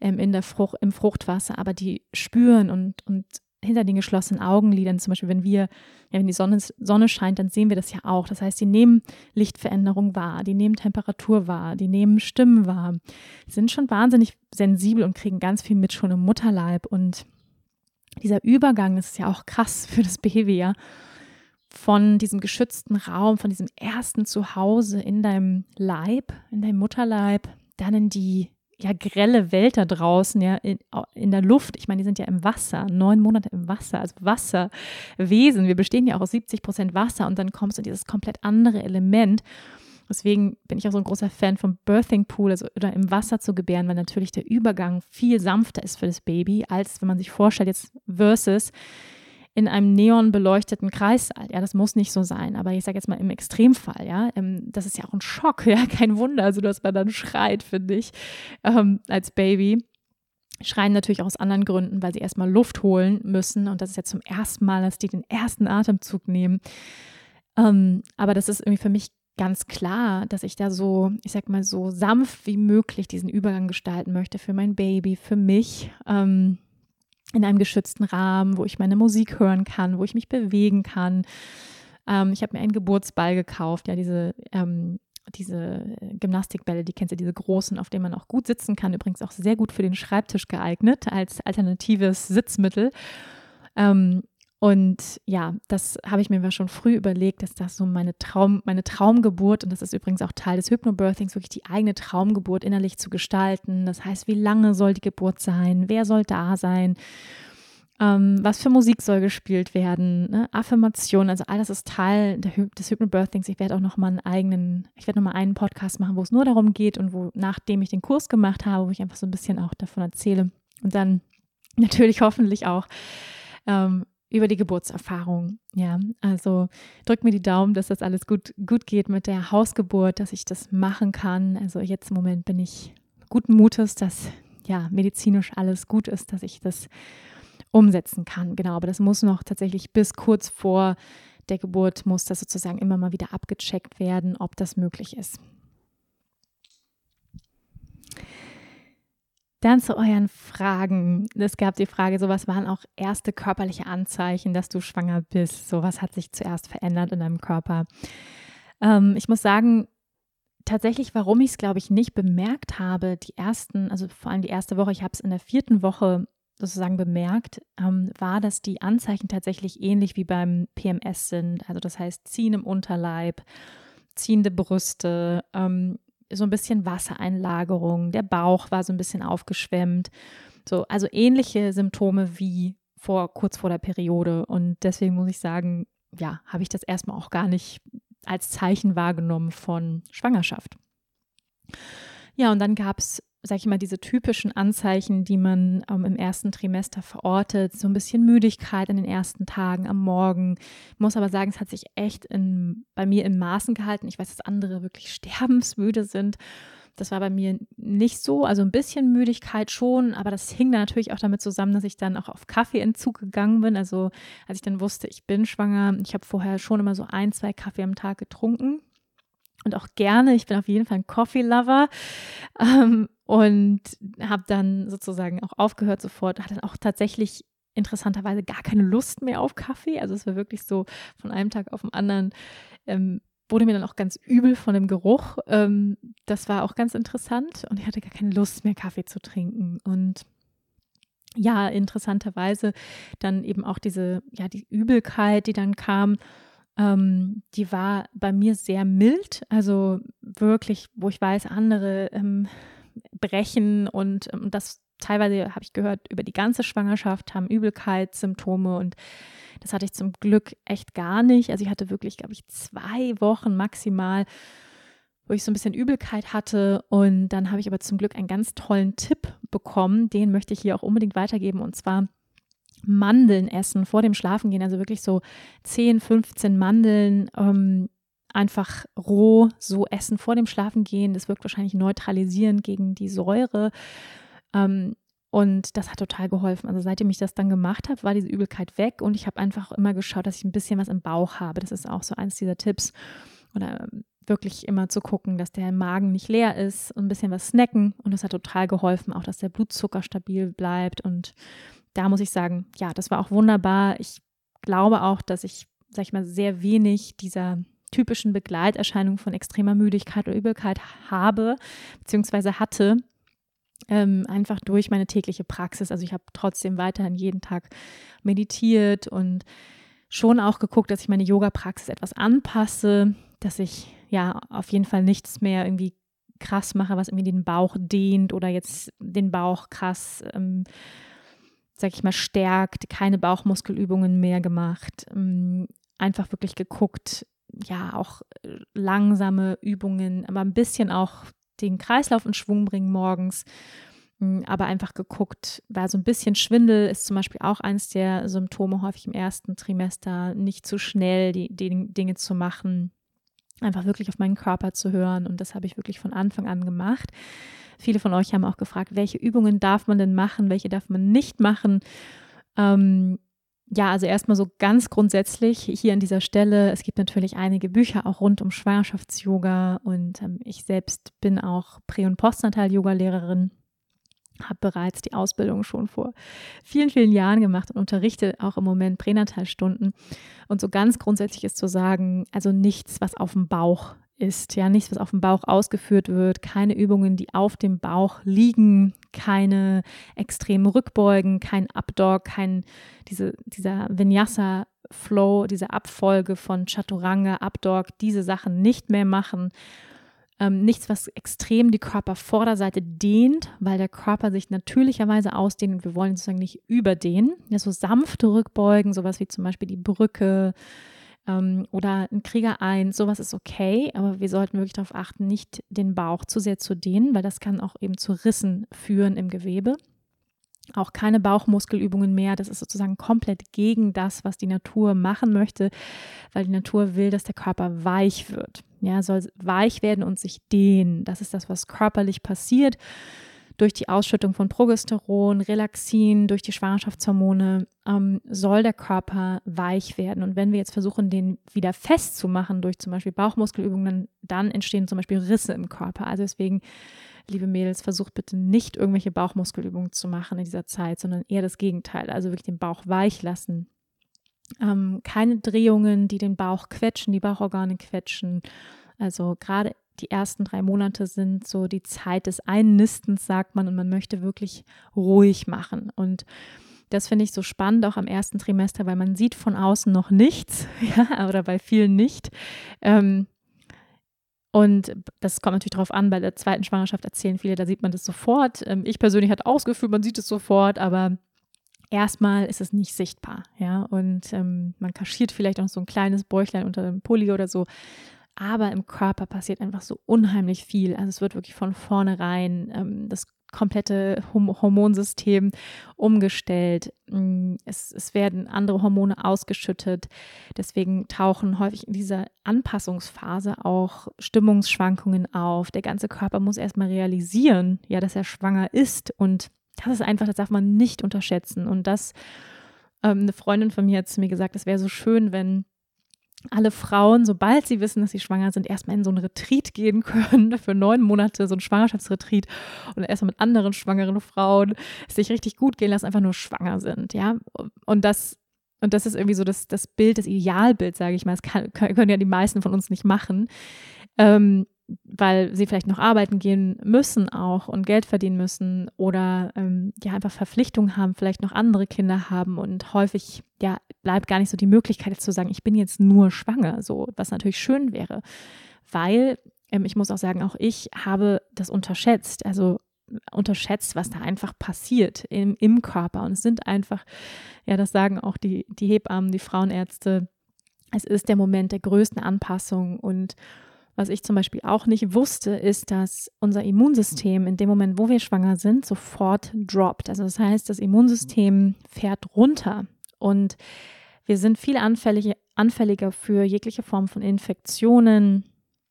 ähm, in der Frucht, im Fruchtwasser, aber die spüren und, und hinter den geschlossenen Augenlidern, zum Beispiel, wenn wir, ja, wenn die Sonne, Sonne scheint, dann sehen wir das ja auch. Das heißt, die nehmen Lichtveränderung wahr, die nehmen Temperatur wahr, die nehmen Stimmen wahr, sind schon wahnsinnig sensibel und kriegen ganz viel mit schon im Mutterleib. Und dieser Übergang ist ja auch krass für das Baby, ja von diesem geschützten Raum, von diesem ersten Zuhause in deinem Leib, in deinem Mutterleib, dann in die ja grelle Welt da draußen, ja, in, in der Luft. Ich meine, die sind ja im Wasser, neun Monate im Wasser, also Wasserwesen. Wir bestehen ja auch aus 70 Prozent Wasser und dann kommst du in dieses komplett andere Element. Deswegen bin ich auch so ein großer Fan vom Birthing Pool, also oder im Wasser zu gebären, weil natürlich der Übergang viel sanfter ist für das Baby, als wenn man sich vorstellt, jetzt versus in einem neon beleuchteten Kreissaal. Ja, das muss nicht so sein, aber ich sage jetzt mal im Extremfall, ja, ähm, das ist ja auch ein Schock, ja, kein Wunder, also dass man dann schreit, finde ich, ähm, als Baby. Schreien natürlich auch aus anderen Gründen, weil sie erstmal Luft holen müssen und das ist ja zum ersten Mal, dass die den ersten Atemzug nehmen. Ähm, aber das ist irgendwie für mich ganz klar, dass ich da so, ich sag mal, so sanft wie möglich diesen Übergang gestalten möchte für mein Baby, für mich. Ähm, in einem geschützten Rahmen, wo ich meine Musik hören kann, wo ich mich bewegen kann. Ähm, ich habe mir einen Geburtsball gekauft, ja, diese, ähm, diese Gymnastikbälle, die kennst du, diese großen, auf denen man auch gut sitzen kann. Übrigens auch sehr gut für den Schreibtisch geeignet als alternatives Sitzmittel. Ähm, und ja, das habe ich mir schon früh überlegt, dass das so meine Traum, meine Traumgeburt, und das ist übrigens auch Teil des Hypnobirthings, wirklich die eigene Traumgeburt innerlich zu gestalten. Das heißt, wie lange soll die Geburt sein? Wer soll da sein? Ähm, was für Musik soll gespielt werden? Ne? Affirmation, also all das ist Teil der, des Hypnobirthings. Ich werde auch noch mal einen eigenen, ich werde noch mal einen Podcast machen, wo es nur darum geht und wo, nachdem ich den Kurs gemacht habe, wo ich einfach so ein bisschen auch davon erzähle. Und dann natürlich hoffentlich auch ähm, über die Geburtserfahrung. Ja, also drück mir die Daumen, dass das alles gut, gut geht mit der Hausgeburt, dass ich das machen kann. Also jetzt im Moment bin ich guten Mutes, dass ja medizinisch alles gut ist, dass ich das umsetzen kann. Genau, aber das muss noch tatsächlich bis kurz vor der Geburt muss das sozusagen immer mal wieder abgecheckt werden, ob das möglich ist. Dann zu euren Fragen. Es gab die Frage, so was waren auch erste körperliche Anzeichen, dass du schwanger bist? So was hat sich zuerst verändert in deinem Körper? Ähm, ich muss sagen, tatsächlich, warum ich es, glaube ich, nicht bemerkt habe, die ersten, also vor allem die erste Woche, ich habe es in der vierten Woche sozusagen bemerkt, ähm, war, dass die Anzeichen tatsächlich ähnlich wie beim PMS sind. Also das heißt, ziehen im Unterleib, ziehende Brüste, ähm, so ein bisschen Wassereinlagerung, der Bauch war so ein bisschen aufgeschwemmt. So, also ähnliche Symptome wie vor, kurz vor der Periode. Und deswegen muss ich sagen, ja, habe ich das erstmal auch gar nicht als Zeichen wahrgenommen von Schwangerschaft. Ja, und dann gab es sag ich mal, diese typischen Anzeichen, die man ähm, im ersten Trimester verortet, so ein bisschen Müdigkeit in den ersten Tagen am Morgen. Ich muss aber sagen, es hat sich echt in, bei mir in Maßen gehalten. Ich weiß, dass andere wirklich sterbensmüde sind. Das war bei mir nicht so, also ein bisschen Müdigkeit schon, aber das hing dann natürlich auch damit zusammen, dass ich dann auch auf Kaffeeentzug gegangen bin. Also als ich dann wusste, ich bin schwanger, ich habe vorher schon immer so ein, zwei Kaffee am Tag getrunken und auch gerne. Ich bin auf jeden Fall ein Coffee-Lover ähm, und habe dann sozusagen auch aufgehört sofort, hatte dann auch tatsächlich interessanterweise gar keine Lust mehr auf Kaffee. Also es war wirklich so von einem Tag auf den anderen ähm, wurde mir dann auch ganz übel von dem Geruch. Ähm, das war auch ganz interessant und ich hatte gar keine Lust mehr Kaffee zu trinken und ja, interessanterweise dann eben auch diese, ja, die Übelkeit, die dann kam, ähm, die war bei mir sehr mild. Also wirklich, wo ich weiß, andere ähm, brechen und ähm, das teilweise habe ich gehört, über die ganze Schwangerschaft haben Übelkeitssymptome und das hatte ich zum Glück echt gar nicht. Also ich hatte wirklich, glaube ich, zwei Wochen maximal, wo ich so ein bisschen Übelkeit hatte. Und dann habe ich aber zum Glück einen ganz tollen Tipp bekommen. Den möchte ich hier auch unbedingt weitergeben. Und zwar Mandeln essen vor dem Schlafengehen. Also wirklich so 10, 15 Mandeln. Ähm, einfach roh so essen vor dem Schlafengehen. Das wirkt wahrscheinlich neutralisierend gegen die Säure. Ähm, und das hat total geholfen. Also seitdem ich das dann gemacht habe, war diese Übelkeit weg und ich habe einfach immer geschaut, dass ich ein bisschen was im Bauch habe. Das ist auch so eins dieser Tipps. Oder ähm, wirklich immer zu gucken, dass der Magen nicht leer ist und ein bisschen was snacken. Und das hat total geholfen, auch dass der Blutzucker stabil bleibt. Und da muss ich sagen, ja, das war auch wunderbar. Ich glaube auch, dass ich, sag ich mal, sehr wenig dieser typischen Begleiterscheinungen von extremer Müdigkeit oder Übelkeit habe, beziehungsweise hatte ähm, einfach durch meine tägliche Praxis. Also ich habe trotzdem weiterhin jeden Tag meditiert und schon auch geguckt, dass ich meine Yoga-Praxis etwas anpasse, dass ich ja auf jeden Fall nichts mehr irgendwie krass mache, was irgendwie den Bauch dehnt oder jetzt den Bauch krass, ähm, sag ich mal, stärkt, keine Bauchmuskelübungen mehr gemacht. Ähm, einfach wirklich geguckt, ja, auch äh, langsame Übungen, aber ein bisschen auch den Kreislauf in Schwung bringen morgens. Hm, aber einfach geguckt, weil so ein bisschen Schwindel ist zum Beispiel auch eines der Symptome häufig im ersten Trimester, nicht zu schnell die, die Dinge zu machen, einfach wirklich auf meinen Körper zu hören. Und das habe ich wirklich von Anfang an gemacht. Viele von euch haben auch gefragt, welche Übungen darf man denn machen, welche darf man nicht machen. Ähm, ja, also erstmal so ganz grundsätzlich hier an dieser Stelle. Es gibt natürlich einige Bücher auch rund um Schwangerschafts-Yoga und ähm, ich selbst bin auch Prä- und Postnatal-Yoga-Lehrerin, habe bereits die Ausbildung schon vor vielen, vielen Jahren gemacht und unterrichte auch im Moment Pränatalstunden. Und so ganz grundsätzlich ist zu sagen, also nichts, was auf dem Bauch ist, ja, nichts, was auf dem Bauch ausgeführt wird, keine Übungen, die auf dem Bauch liegen, keine extremen Rückbeugen, kein Abdog, kein diese, dieser Vinyasa Flow, diese Abfolge von Chaturanga, Abdog, diese Sachen nicht mehr machen. Ähm, nichts, was extrem die Körpervorderseite dehnt, weil der Körper sich natürlicherweise ausdehnt und wir wollen sozusagen nicht überdehnen. Ja, so sanfte Rückbeugen, sowas wie zum Beispiel die Brücke, ähm, oder ein Krieger 1, sowas ist okay, aber wir sollten wirklich darauf achten, nicht den Bauch zu sehr zu dehnen, weil das kann auch eben zu Rissen führen im Gewebe. Auch keine Bauchmuskelübungen mehr. Das ist sozusagen komplett gegen das, was die Natur machen möchte, weil die Natur will, dass der Körper weich wird. Ja, soll weich werden und sich dehnen. Das ist das, was körperlich passiert durch die Ausschüttung von Progesteron, Relaxin, durch die Schwangerschaftshormone ähm, soll der Körper weich werden. Und wenn wir jetzt versuchen, den wieder festzumachen durch zum Beispiel Bauchmuskelübungen, dann entstehen zum Beispiel Risse im Körper. Also deswegen, liebe Mädels, versucht bitte nicht irgendwelche Bauchmuskelübungen zu machen in dieser Zeit, sondern eher das Gegenteil. Also wirklich den Bauch weich lassen. Ähm, keine Drehungen, die den Bauch quetschen, die Bauchorgane quetschen. Also gerade die ersten drei Monate sind so die Zeit des Einnistens, sagt man, und man möchte wirklich ruhig machen. Und das finde ich so spannend, auch am ersten Trimester, weil man sieht von außen noch nichts, ja, oder bei vielen nicht. Ähm, und das kommt natürlich darauf an, bei der zweiten Schwangerschaft erzählen viele, da sieht man das sofort. Ähm, ich persönlich hatte ausgeführt, man sieht es sofort, aber erstmal ist es nicht sichtbar, ja. Und ähm, man kaschiert vielleicht auch so ein kleines Bäuchlein unter dem Pulli oder so aber im Körper passiert einfach so unheimlich viel. Also es wird wirklich von vornherein, ähm, das komplette Hormonsystem umgestellt. Mm, es, es werden andere Hormone ausgeschüttet. Deswegen tauchen häufig in dieser Anpassungsphase auch Stimmungsschwankungen auf. Der ganze Körper muss erstmal realisieren, ja, dass er schwanger ist. Und das ist einfach, das darf man nicht unterschätzen. Und das, ähm, eine Freundin von mir hat zu mir gesagt, es wäre so schön, wenn alle Frauen, sobald sie wissen, dass sie schwanger sind, erstmal in so einen Retreat gehen können für neun Monate, so ein Schwangerschaftsretreat und erstmal mit anderen schwangeren Frauen sich richtig gut gehen lassen, einfach nur schwanger sind, ja. Und das, und das ist irgendwie so das, das Bild, das Idealbild, sage ich mal. Das kann, können ja die meisten von uns nicht machen. Ähm, weil sie vielleicht noch arbeiten gehen müssen auch und Geld verdienen müssen oder ähm, ja einfach Verpflichtungen haben, vielleicht noch andere Kinder haben und häufig ja bleibt gar nicht so die Möglichkeit zu sagen, ich bin jetzt nur schwanger, so was natürlich schön wäre, weil ähm, ich muss auch sagen, auch ich habe das unterschätzt, also unterschätzt, was da einfach passiert im, im Körper. Und es sind einfach, ja das sagen auch die, die Hebammen, die Frauenärzte, es ist der Moment der größten Anpassung und was ich zum Beispiel auch nicht wusste, ist, dass unser Immunsystem in dem Moment, wo wir schwanger sind, sofort droppt. Also das heißt, das Immunsystem fährt runter und wir sind viel anfällig, anfälliger für jegliche Form von Infektionen.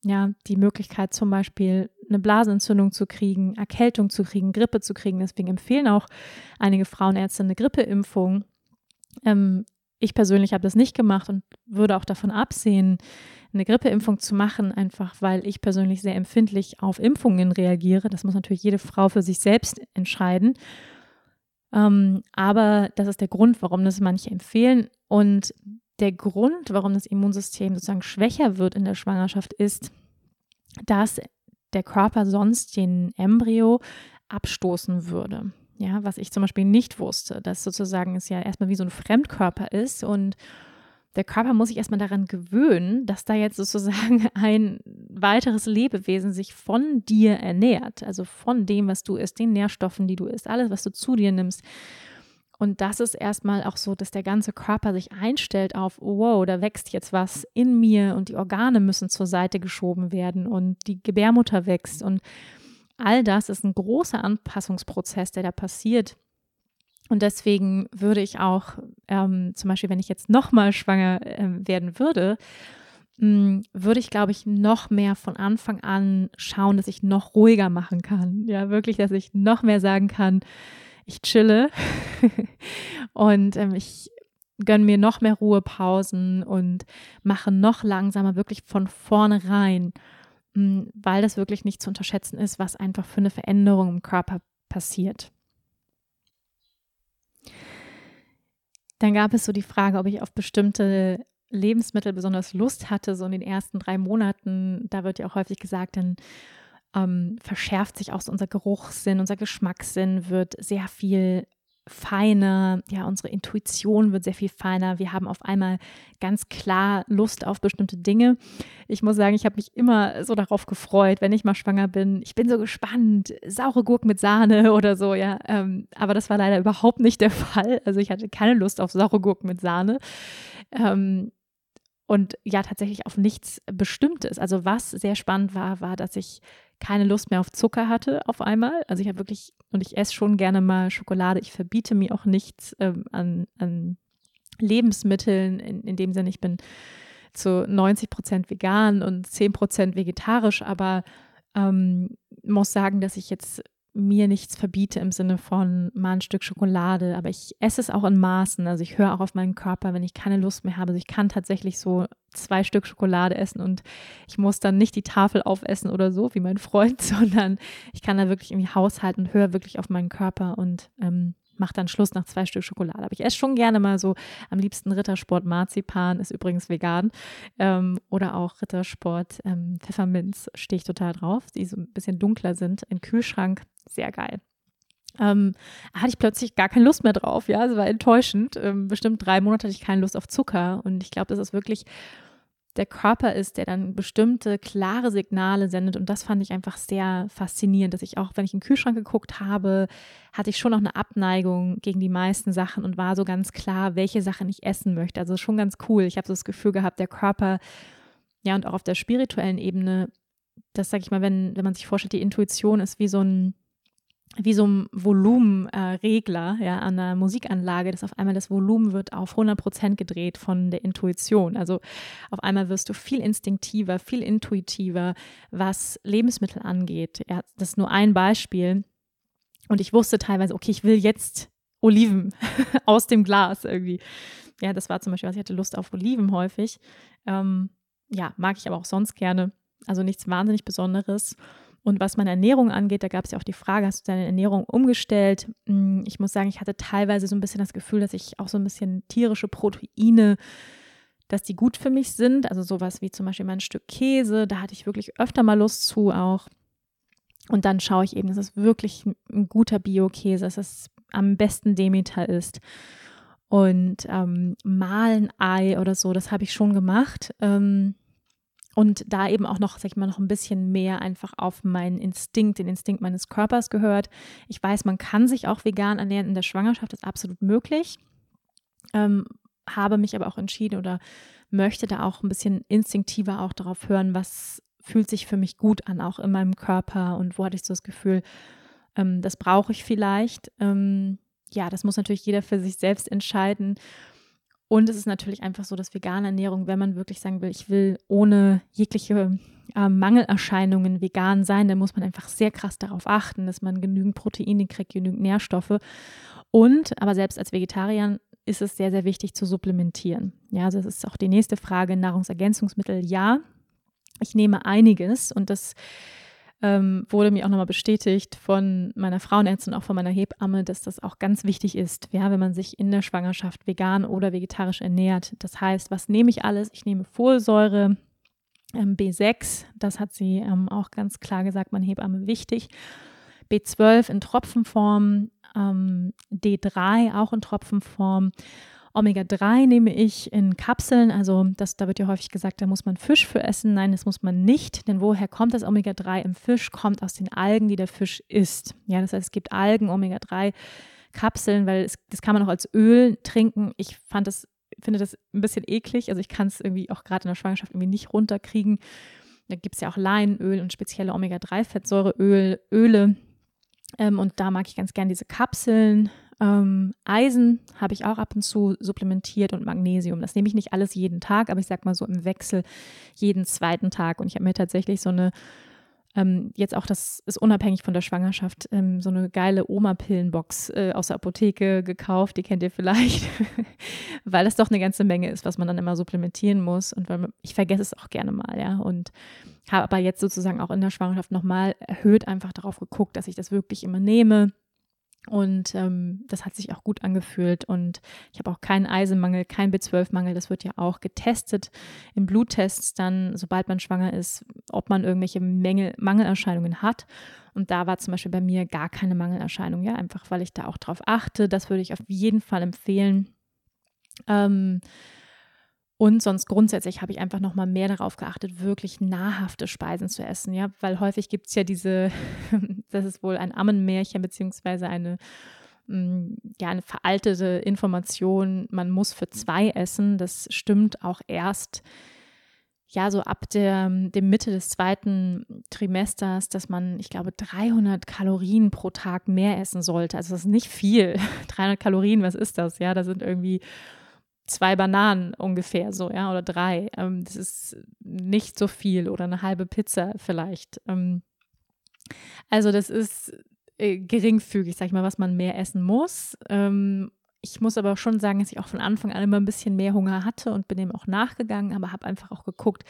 Ja, die Möglichkeit zum Beispiel eine Blasenentzündung zu kriegen, Erkältung zu kriegen, Grippe zu kriegen. Deswegen empfehlen auch einige Frauenärzte eine Grippeimpfung. Ähm, ich persönlich habe das nicht gemacht und würde auch davon absehen, eine Grippeimpfung zu machen, einfach weil ich persönlich sehr empfindlich auf Impfungen reagiere. Das muss natürlich jede Frau für sich selbst entscheiden. Ähm, aber das ist der Grund, warum das manche empfehlen. Und der Grund, warum das Immunsystem sozusagen schwächer wird in der Schwangerschaft, ist, dass der Körper sonst den Embryo abstoßen würde. Ja, was ich zum Beispiel nicht wusste, dass sozusagen es ja erstmal wie so ein Fremdkörper ist und der Körper muss sich erstmal daran gewöhnen, dass da jetzt sozusagen ein weiteres Lebewesen sich von dir ernährt, also von dem, was du isst, den Nährstoffen, die du isst, alles, was du zu dir nimmst. Und das ist erstmal auch so, dass der ganze Körper sich einstellt auf, wow, da wächst jetzt was in mir und die Organe müssen zur Seite geschoben werden und die Gebärmutter wächst. Und all das ist ein großer Anpassungsprozess, der da passiert und deswegen würde ich auch, ähm, zum Beispiel, wenn ich jetzt nochmal schwanger äh, werden würde, mh, hm, würde ich, glaube ich, noch mehr von Anfang an schauen, dass ich noch ruhiger machen kann. Ja, wirklich, dass ich noch mehr sagen kann, ich chille und ähm, ich gönne mir noch mehr Ruhepausen und mache noch langsamer, wirklich von vornherein, hm, weil das wirklich nicht zu unterschätzen ist, was einfach für eine Veränderung im Körper passiert. Dann gab es so die Frage, ob ich auf bestimmte Lebensmittel besonders Lust hatte, so in den ersten drei Monaten. Da wird ja auch häufig gesagt, dann ähm, verschärft sich auch so unser Geruchssinn, unser Geschmackssinn wird sehr viel feiner, ja, unsere Intuition wird sehr viel feiner. Wir haben auf einmal ganz klar Lust auf bestimmte Dinge. Ich muss sagen, ich habe mich immer so darauf gefreut, wenn ich mal schwanger bin. Ich bin so gespannt, saure Gurken mit Sahne oder so, ja. Ähm, aber das war leider überhaupt nicht der Fall. Also ich hatte keine Lust auf saure Gurken mit Sahne. Ähm, und ja, tatsächlich auf nichts Bestimmtes. Also was sehr spannend war, war, dass ich keine Lust mehr auf Zucker hatte auf einmal. Also ich habe wirklich, und ich esse schon gerne mal Schokolade. Ich verbiete mir auch nichts ähm, an, an, Lebensmitteln. In, in dem Sinne, ich bin zu 90 Prozent vegan und 10 Prozent vegetarisch, aber ähm, muss sagen, dass ich jetzt mir nichts verbiete im Sinne von mal ein Stück Schokolade, aber ich esse es auch in Maßen. Also ich höre auch auf meinen Körper, wenn ich keine Lust mehr habe. Also ich kann tatsächlich so zwei Stück Schokolade essen und ich muss dann nicht die Tafel aufessen oder so wie mein Freund, sondern ich kann da wirklich irgendwie haushalten und höre wirklich auf meinen Körper und ähm, mache dann Schluss nach zwei Stück Schokolade. Aber ich esse schon gerne mal so am liebsten Rittersport Marzipan, ist übrigens vegan. Ähm, oder auch Rittersport ähm, Pfefferminz, stehe ich total drauf, die so ein bisschen dunkler sind. Ein Kühlschrank sehr geil. Ähm, hatte ich plötzlich gar keine Lust mehr drauf. Ja, es war enttäuschend. Ähm, bestimmt drei Monate hatte ich keine Lust auf Zucker. Und ich glaube, das ist wirklich der Körper ist, der dann bestimmte klare Signale sendet. Und das fand ich einfach sehr faszinierend, dass ich auch, wenn ich in den Kühlschrank geguckt habe, hatte ich schon noch eine Abneigung gegen die meisten Sachen und war so ganz klar, welche Sachen ich essen möchte. Also schon ganz cool. Ich habe so das Gefühl gehabt, der Körper, ja, und auch auf der spirituellen Ebene, das sage ich mal, wenn, wenn man sich vorstellt, die Intuition ist wie so ein wie so ein Volumenregler äh, ja, an der Musikanlage, dass auf einmal das Volumen wird auf 100 Prozent gedreht von der Intuition. Also auf einmal wirst du viel instinktiver, viel intuitiver, was Lebensmittel angeht. Ja, das ist nur ein Beispiel. Und ich wusste teilweise, okay, ich will jetzt Oliven aus dem Glas irgendwie. Ja, das war zum Beispiel, was ich hatte Lust auf Oliven häufig. Ähm, ja, mag ich aber auch sonst gerne. Also nichts wahnsinnig Besonderes. Und was meine Ernährung angeht, da gab es ja auch die Frage, hast du deine Ernährung umgestellt? Hm, ich muss sagen, ich hatte teilweise so ein bisschen das Gefühl, dass ich auch so ein bisschen tierische Proteine, dass die gut für mich sind. Also sowas wie zum Beispiel mein Stück Käse, da hatte ich wirklich öfter mal Lust zu auch. Und dann schaue ich eben, dass es wirklich ein guter Bio-Käse, dass es am besten Demeter ist. Und ähm, Mahlen Ei oder so, das habe ich schon gemacht. Ähm, und da eben auch noch, sag ich mal, noch ein bisschen mehr einfach auf meinen Instinkt, den Instinkt meines Körpers gehört. Ich weiß, man kann sich auch vegan ernähren in der Schwangerschaft, ist absolut möglich. Ähm, habe mich aber auch entschieden oder möchte da auch ein bisschen instinktiver auch darauf hören, was fühlt sich für mich gut an, auch in meinem Körper und wo hatte ich so das Gefühl, ähm, das brauche ich vielleicht. Ähm, ja, das muss natürlich jeder für sich selbst entscheiden. Und es ist natürlich einfach so, dass vegane Ernährung, wenn man wirklich sagen will, ich will ohne jegliche äh, Mangelerscheinungen vegan sein, dann muss man einfach sehr krass darauf achten, dass man genügend Proteine kriegt, genügend Nährstoffe. Und, aber selbst als Vegetarier ist es sehr, sehr wichtig zu supplementieren. Ja, also das ist auch die nächste Frage. Nahrungsergänzungsmittel, ja. Ich nehme einiges und das ähm, wurde mir auch nochmal bestätigt von meiner Frauenärztin und auch von meiner Hebamme, dass das auch ganz wichtig ist, ja, wenn man sich in der Schwangerschaft vegan oder vegetarisch ernährt. Das heißt, was nehme ich alles? Ich nehme Folsäure, ähm, B6, das hat sie ähm, auch ganz klar gesagt, meine Hebamme wichtig. B12 in Tropfenform, ähm, D3 auch in Tropfenform Omega-3 nehme ich in Kapseln. Also das, da wird ja häufig gesagt, da muss man Fisch für essen. Nein, das muss man nicht. Denn woher kommt das Omega-3 im Fisch? Kommt aus den Algen, die der Fisch isst. Ja, das heißt, es gibt Algen, Omega-3 Kapseln, weil es, das kann man auch als Öl trinken. Ich fand das, finde das ein bisschen eklig. Also ich kann es irgendwie auch gerade in der Schwangerschaft irgendwie nicht runterkriegen. Da gibt es ja auch Leinöl und spezielle Omega-3-Fettsäureöl, Öle. Ähm, und da mag ich ganz gern diese Kapseln. Ähm, Eisen habe ich auch ab und zu supplementiert und Magnesium. Das nehme ich nicht alles jeden Tag, aber ich sage mal so im Wechsel jeden zweiten Tag. Und ich habe mir tatsächlich so eine, ähm, jetzt auch, das ist unabhängig von der Schwangerschaft, ähm, so eine geile Oma-Pillenbox äh, aus der Apotheke gekauft. Die kennt ihr vielleicht, weil das doch eine ganze Menge ist, was man dann immer supplementieren muss. Und weil man, ich vergesse es auch gerne mal, ja. Und habe aber jetzt sozusagen auch in der Schwangerschaft nochmal erhöht einfach darauf geguckt, dass ich das wirklich immer nehme und ähm, das hat sich auch gut angefühlt. Und ich habe auch keinen Eisenmangel, keinen B12-Mangel. Das wird ja auch getestet in Bluttests dann, sobald man schwanger ist, ob man irgendwelche Mängel, Mangelerscheinungen hat. Und da war zum Beispiel bei mir gar keine Mangelerscheinung, ja, einfach weil ich da auch drauf achte. Das würde ich auf jeden Fall empfehlen. Ähm, und sonst grundsätzlich habe ich einfach noch mal mehr darauf geachtet, wirklich nahrhafte Speisen zu essen, ja, weil häufig gibt es ja diese, das ist wohl ein Ammenmärchen beziehungsweise eine mm, ja, eine veraltete Information, man muss für zwei essen. Das stimmt auch erst ja so ab der, dem Mitte des zweiten Trimesters, dass man, ich glaube, 300 Kalorien pro Tag mehr essen sollte. Also das ist nicht viel. 300 Kalorien, was ist das? Ja, da sind irgendwie zwei Bananen ungefähr so, ja, oder drei. Ähm, das ist nicht so viel oder eine halbe Pizza vielleicht. Ähm, also das ist äh, geringfügig, sag ich mal, was man mehr essen muss. Ähm, ich muss aber schon sagen, dass ich auch von Anfang an immer ein bisschen mehr Hunger hatte und bin dem auch nachgegangen, aber habe einfach auch geguckt,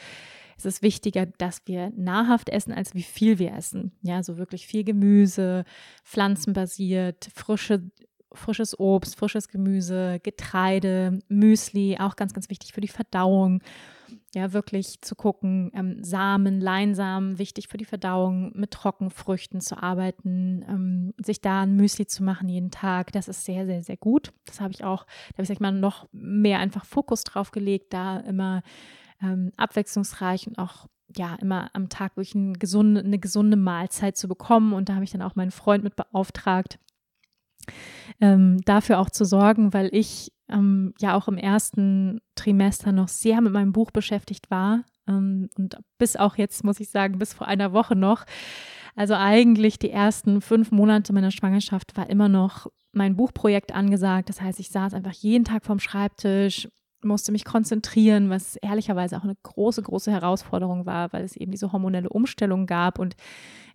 es ist wichtiger, dass wir nahrhaft essen, als wie viel wir essen. Ja, so wirklich viel Gemüse, pflanzenbasiert, frische frisches Obst, frisches Gemüse, Getreide, Müsli, auch ganz, ganz wichtig für die Verdauung. Ja, wirklich zu gucken, ähm, Samen, Leinsamen, wichtig für die Verdauung, mit Trockenfrüchten zu arbeiten, ähm, sich da ein Müsli zu machen jeden Tag, das ist sehr, sehr, sehr gut. Das habe ich auch, da habe ich, sag ich mal, noch mehr einfach Fokus drauf gelegt, da immer ähm, abwechslungsreich und auch ja, immer am Tag wirklich eine gesunde, eine gesunde Mahlzeit zu bekommen. Und da habe ich dann auch meinen Freund mit beauftragt, ähm, dafür auch zu sorgen, weil ich ähm, ja auch im ersten Trimester noch sehr mit meinem Buch beschäftigt war ähm, und bis auch jetzt, muss ich sagen, bis vor einer Woche noch. Also eigentlich die ersten fünf Monate meiner Schwangerschaft war immer noch mein Buchprojekt angesagt. Das heißt, ich saß einfach jeden Tag vorm Schreibtisch, musste mich konzentrieren, was ehrlicherweise auch eine große, große Herausforderung war, weil es eben diese hormonelle Umstellung gab und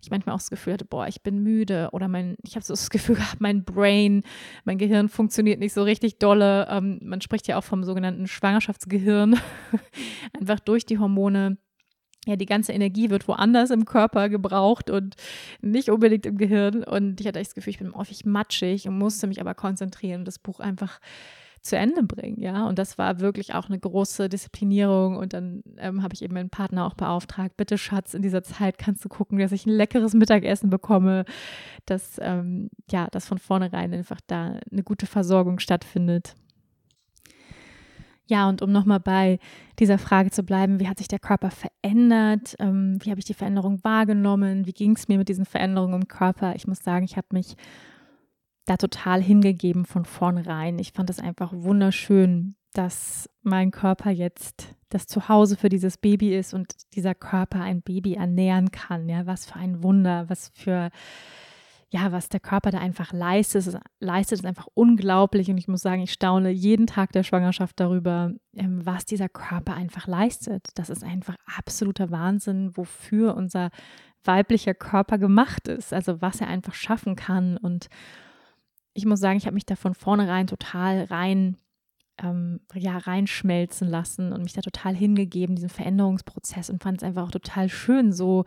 ich manchmal auch das Gefühl hatte, boah, ich bin müde oder mein, ich habe so das Gefühl gehabt, mein Brain, mein Gehirn funktioniert nicht so richtig dolle. Ähm, man spricht ja auch vom sogenannten Schwangerschaftsgehirn, einfach durch die Hormone ja, die ganze Energie wird woanders im Körper gebraucht und nicht unbedingt im Gehirn. Und ich hatte echt das Gefühl, ich bin häufig matschig und musste mich aber konzentrieren und das Buch einfach zu Ende bringen, ja. Und das war wirklich auch eine große Disziplinierung. Und dann ähm, habe ich eben meinen Partner auch beauftragt, bitte Schatz, in dieser Zeit kannst du gucken, dass ich ein leckeres Mittagessen bekomme, dass ähm, ja, dass von vornherein einfach da eine gute Versorgung stattfindet. Ja, und um nochmal bei dieser Frage zu bleiben, wie hat sich der Körper verändert? Ähm, wie habe ich die Veränderung wahrgenommen? Wie ging es mir mit diesen Veränderungen im Körper? Ich muss sagen, ich habe mich da total hingegeben von vornherein. Ich fand es einfach wunderschön, dass mein Körper jetzt das Zuhause für dieses Baby ist und dieser Körper ein Baby ernähren kann. Ja, was für ein Wunder, was für ja, was der Körper da einfach leistet, ist, leistet, ist einfach unglaublich. Und ich muss sagen, ich staune jeden Tag der Schwangerschaft darüber, ähm, was dieser Körper einfach leistet. Das ist einfach absoluter Wahnsinn, wofür unser weiblicher Körper gemacht ist. Also was er einfach schaffen kann. Und ich muss sagen, ich habe mich da von vornherein total rein ähm, ja, reinschmelzen lassen und mich da total hingegeben, diesen Veränderungsprozess und fand es einfach auch total schön, so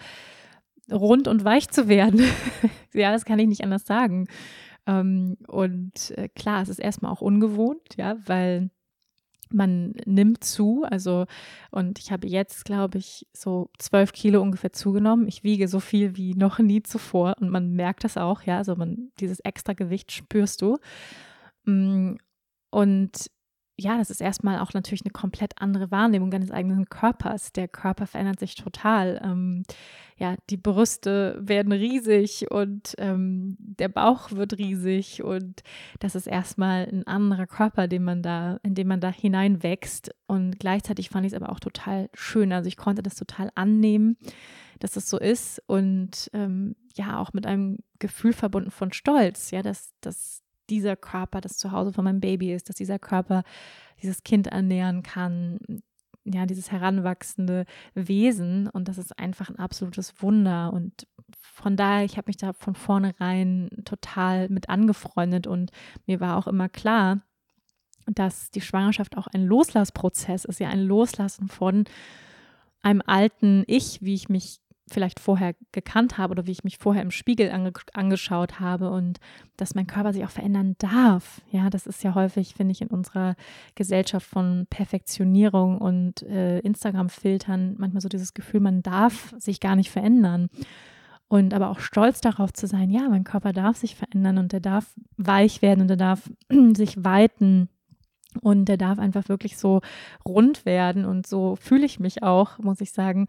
rund und weich zu werden. ja, das kann ich nicht anders sagen. Ähm, und äh, klar, es ist erstmal auch ungewohnt, ja, weil man nimmt zu. Also, und ich habe jetzt, glaube ich, so zwölf Kilo ungefähr zugenommen. Ich wiege so viel wie noch nie zuvor und man merkt das auch, ja. Also, man, dieses extra Gewicht spürst du. Mm, und ja, das ist erstmal auch natürlich eine komplett andere Wahrnehmung deines eigenen Körpers. Der Körper verändert sich total. Ähm, ja, die Brüste werden riesig und ähm, der Bauch wird riesig und das ist erstmal ein anderer Körper, den man da, in den man da hineinwächst. Und gleichzeitig fand ich es aber auch total schön. Also ich konnte das total annehmen, dass das so ist und ähm, ja, auch mit einem Gefühl verbunden von Stolz, ja, dass, dass dieser Körper das Zuhause von meinem Baby ist, dass dieser Körper dieses Kind ernähren kann, ja, dieses heranwachsende Wesen. Und das ist einfach ein absolutes Wunder. Und von daher, ich habe mich da von vornherein total mit angefreundet. Und mir war auch immer klar, dass die Schwangerschaft auch ein Loslassprozess ist, ja ein Loslassen von einem alten Ich, wie ich mich vielleicht vorher gekannt habe oder wie ich mich vorher im Spiegel ange angeschaut habe und dass mein Körper sich auch verändern darf. Ja, das ist ja häufig, finde ich, in unserer Gesellschaft von Perfektionierung und äh, Instagram-Filtern manchmal so dieses Gefühl, man darf sich gar nicht verändern. Und aber auch stolz darauf zu sein, ja, mein Körper darf sich verändern und er darf weich werden und er darf sich weiten. Und der darf einfach wirklich so rund werden. Und so fühle ich mich auch, muss ich sagen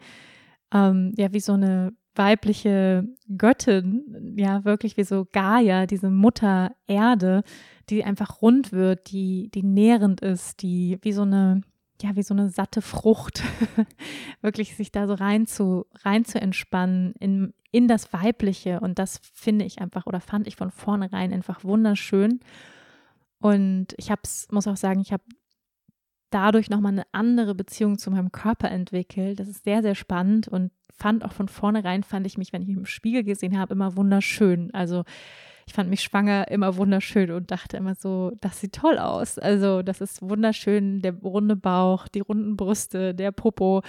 ähm, ja, wie so eine weibliche Göttin, ja, wirklich wie so Gaia, diese Mutter Erde, die einfach rund wird, die, die nährend ist, die wie so eine, ja, wie so eine satte Frucht, wirklich sich da so rein zu, rein zu entspannen in, in das Weibliche. Und das finde ich einfach oder fand ich von vornherein einfach wunderschön. Und ich habe muss auch sagen, ich habe dadurch nochmal eine andere Beziehung zu meinem Körper entwickelt. Das ist sehr, sehr spannend und fand auch von vornherein, fand ich mich, wenn ich mich im Spiegel gesehen habe, immer wunderschön. Also ich fand mich schwanger immer wunderschön und dachte immer so, das sieht toll aus. Also das ist wunderschön, der runde Bauch, die runden Brüste, der Popo.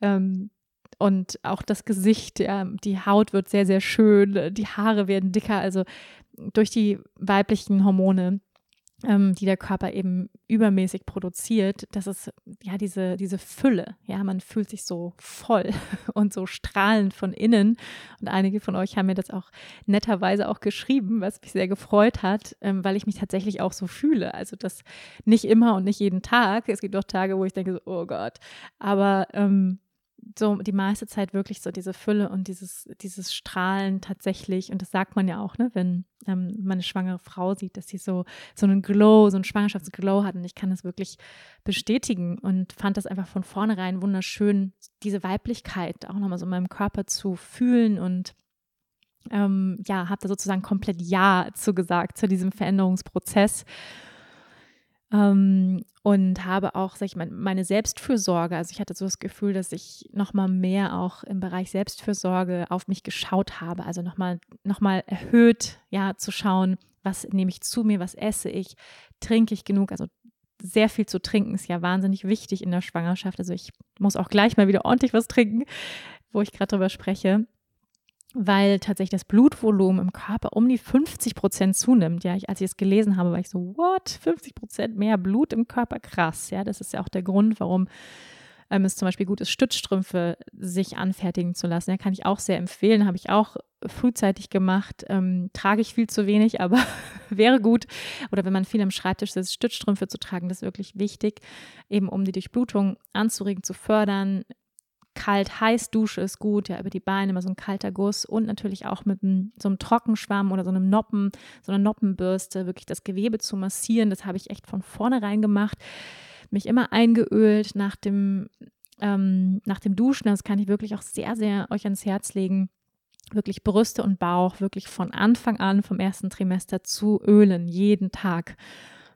Ähm, und auch das Gesicht, ja, die Haut wird sehr, sehr schön, die Haare werden dicker. Also durch die weiblichen Hormone ähm, die der Körper eben übermäßig produziert, das ist ja diese, diese Fülle. Ja, man fühlt sich so voll und so strahlend von innen. Und einige von euch haben mir das auch netterweise auch geschrieben, was mich sehr gefreut hat, ähm, weil ich mich tatsächlich auch so fühle. Also das nicht immer und nicht jeden Tag. Es gibt auch Tage, wo ich denke, so, oh Gott. Aber ähm, so die meiste Zeit wirklich so diese Fülle und dieses, dieses Strahlen tatsächlich. Und das sagt man ja auch, ne, wenn ähm, man eine schwangere Frau sieht, dass sie so, so einen Glow, so einen Schwangerschaftsglow hat. Und ich kann das wirklich bestätigen und fand das einfach von vornherein wunderschön, diese Weiblichkeit auch nochmal so in meinem Körper zu fühlen und ähm, ja, habe da sozusagen komplett Ja zugesagt zu diesem Veränderungsprozess. Ähm, und habe auch, sag ich mal, meine Selbstfürsorge, also ich hatte so das Gefühl, dass ich nochmal mehr auch im Bereich Selbstfürsorge auf mich geschaut habe, also nochmal noch mal erhöht, ja, zu schauen, was nehme ich zu mir, was esse ich, trinke ich genug, also sehr viel zu trinken ist ja wahnsinnig wichtig in der Schwangerschaft. Also ich muss auch gleich mal wieder ordentlich was trinken, wo ich gerade drüber spreche weil tatsächlich das Blutvolumen im Körper um die 50 Prozent zunimmt. Ja, ich, als ich es gelesen habe, war ich so, what? 50 Prozent mehr Blut im Körper? Krass. Ja, das ist ja auch der Grund, warum ähm, es zum Beispiel gut ist, Stützstrümpfe sich anfertigen zu lassen. Ja, kann ich auch sehr empfehlen. Habe ich auch frühzeitig gemacht. Ähm, trage ich viel zu wenig, aber wäre gut. Oder wenn man viel am Schreibtisch sitzt, Stützstrümpfe zu tragen, das ist wirklich wichtig, eben um die Durchblutung anzuregen, zu fördern, kalt-heiß Dusche ist gut, ja, über die Beine immer so ein kalter Guss und natürlich auch mit einem, so einem Trockenschwamm oder so einem Noppen, so einer Noppenbürste wirklich das Gewebe zu massieren. Das habe ich echt von vornherein gemacht. Mich immer eingeölt nach dem, ähm, nach dem Duschen. Das kann ich wirklich auch sehr, sehr euch ans Herz legen wirklich Brüste und Bauch wirklich von Anfang an, vom ersten Trimester zu ölen, jeden Tag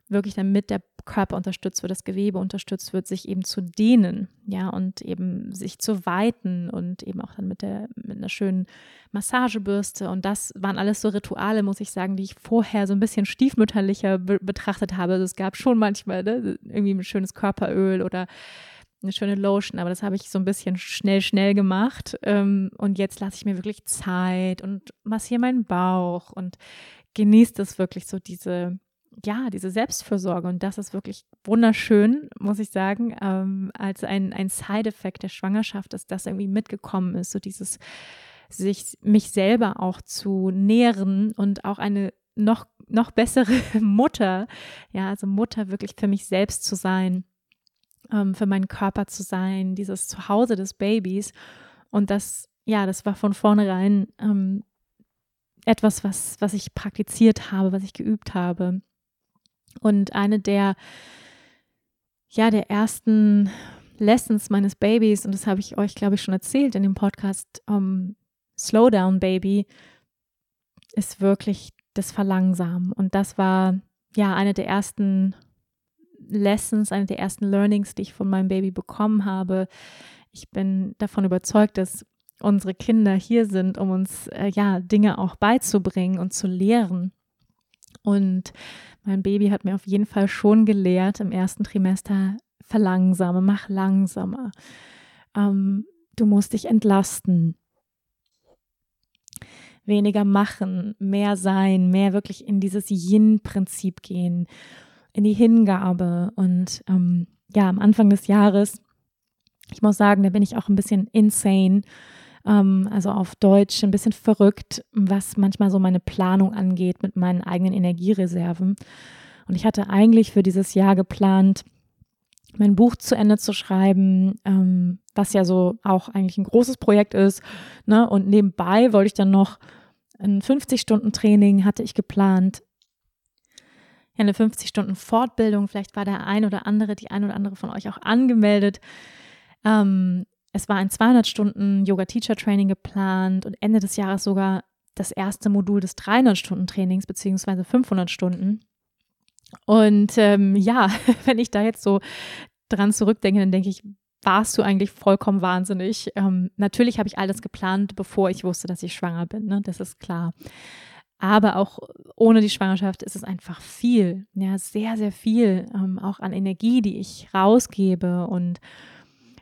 wirklich damit der Körper unterstützt wird, das Gewebe unterstützt wird, sich eben zu dehnen, ja, und eben sich zu weiten und eben auch dann mit der, mit einer schönen Massagebürste. Und das waren alles so Rituale, muss ich sagen, die ich vorher so ein bisschen stiefmütterlicher be betrachtet habe. Also es gab schon manchmal ne, irgendwie ein schönes Körperöl oder eine schöne Lotion, aber das habe ich so ein bisschen schnell, schnell gemacht. Ähm, und jetzt lasse ich mir wirklich Zeit und massiere meinen Bauch und genieße das wirklich so diese ja, diese Selbstfürsorge. Und das ist wirklich wunderschön, muss ich sagen, ähm, als ein, ein Side-Effekt der Schwangerschaft, dass das irgendwie mitgekommen ist, so dieses sich mich selber auch zu nähren und auch eine noch, noch bessere Mutter, ja, also Mutter wirklich für mich selbst zu sein, ähm, für meinen Körper zu sein, dieses Zuhause des Babys. Und das, ja, das war von vornherein ähm, etwas, was, was ich praktiziert habe, was ich geübt habe. Und eine der, ja, der ersten Lessons meines Babys, und das habe ich euch, glaube ich, schon erzählt in dem Podcast um, Slow Baby, ist wirklich das Verlangsamen. Und das war ja eine der ersten Lessons, eine der ersten Learnings, die ich von meinem Baby bekommen habe. Ich bin davon überzeugt, dass unsere Kinder hier sind, um uns äh, ja Dinge auch beizubringen und zu lehren. Und mein Baby hat mir auf jeden Fall schon gelehrt im ersten Trimester, verlangsame, mach langsamer. Ähm, du musst dich entlasten. Weniger machen, mehr sein, mehr wirklich in dieses Yin-Prinzip gehen, in die Hingabe. Und ähm, ja, am Anfang des Jahres, ich muss sagen, da bin ich auch ein bisschen insane ähm, also auf Deutsch ein bisschen verrückt, was manchmal so meine Planung angeht mit meinen eigenen Energiereserven. Und ich hatte eigentlich für dieses Jahr geplant, mein Buch zu Ende zu schreiben, ähm, was ja so auch eigentlich ein großes Projekt ist. Ne? Und nebenbei wollte ich dann noch ein 50-Stunden-Training hatte ich geplant. Eine 50-Stunden-Fortbildung. Vielleicht war der ein oder andere, die ein oder andere von euch auch angemeldet. Ähm, es war ein 200 Stunden Yoga-Teacher-Training geplant und Ende des Jahres sogar das erste Modul des 300-Stunden-Trainings beziehungsweise 500 Stunden. Und ähm, ja, wenn ich da jetzt so dran zurückdenke, dann denke ich, warst du eigentlich vollkommen wahnsinnig. Ähm, natürlich habe ich alles geplant, bevor ich wusste, dass ich schwanger bin. Ne? Das ist klar. Aber auch ohne die Schwangerschaft ist es einfach viel, ja, sehr, sehr viel, ähm, auch an Energie, die ich rausgebe und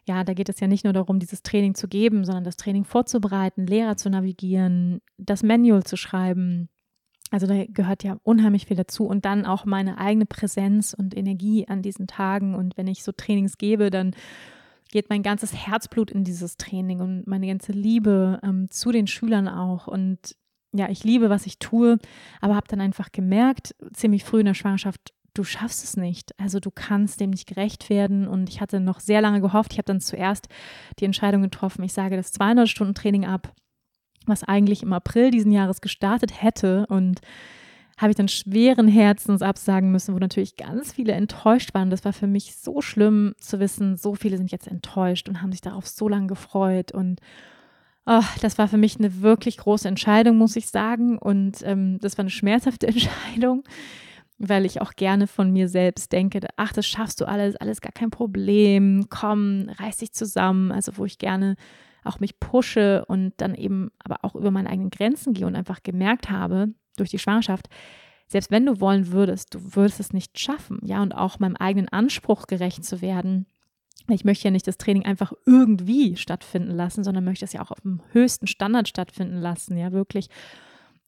ja, da geht es ja nicht nur darum, dieses Training zu geben, sondern das Training vorzubereiten, Lehrer zu navigieren, das Manual zu schreiben. Also da gehört ja unheimlich viel dazu und dann auch meine eigene Präsenz und Energie an diesen Tagen. Und wenn ich so Trainings gebe, dann geht mein ganzes Herzblut in dieses Training und meine ganze Liebe ähm, zu den Schülern auch. Und ja, ich liebe, was ich tue, aber habe dann einfach gemerkt, ziemlich früh in der Schwangerschaft, du schaffst es nicht. Also du kannst dem nicht gerecht werden. Und ich hatte noch sehr lange gehofft. Ich habe dann zuerst die Entscheidung getroffen, ich sage das 200 Stunden Training ab, was eigentlich im April diesen Jahres gestartet hätte. Und habe ich dann schweren Herzens absagen müssen, wo natürlich ganz viele enttäuscht waren. Das war für mich so schlimm zu wissen, so viele sind jetzt enttäuscht und haben sich darauf so lange gefreut. Und Oh, das war für mich eine wirklich große Entscheidung, muss ich sagen. Und ähm, das war eine schmerzhafte Entscheidung, weil ich auch gerne von mir selbst denke, ach, das schaffst du alles, alles gar kein Problem, komm, reiß dich zusammen. Also wo ich gerne auch mich pushe und dann eben aber auch über meine eigenen Grenzen gehe und einfach gemerkt habe durch die Schwangerschaft, selbst wenn du wollen würdest, du würdest es nicht schaffen, ja, und auch meinem eigenen Anspruch gerecht zu werden. Ich möchte ja nicht das Training einfach irgendwie stattfinden lassen, sondern möchte es ja auch auf dem höchsten Standard stattfinden lassen, ja, wirklich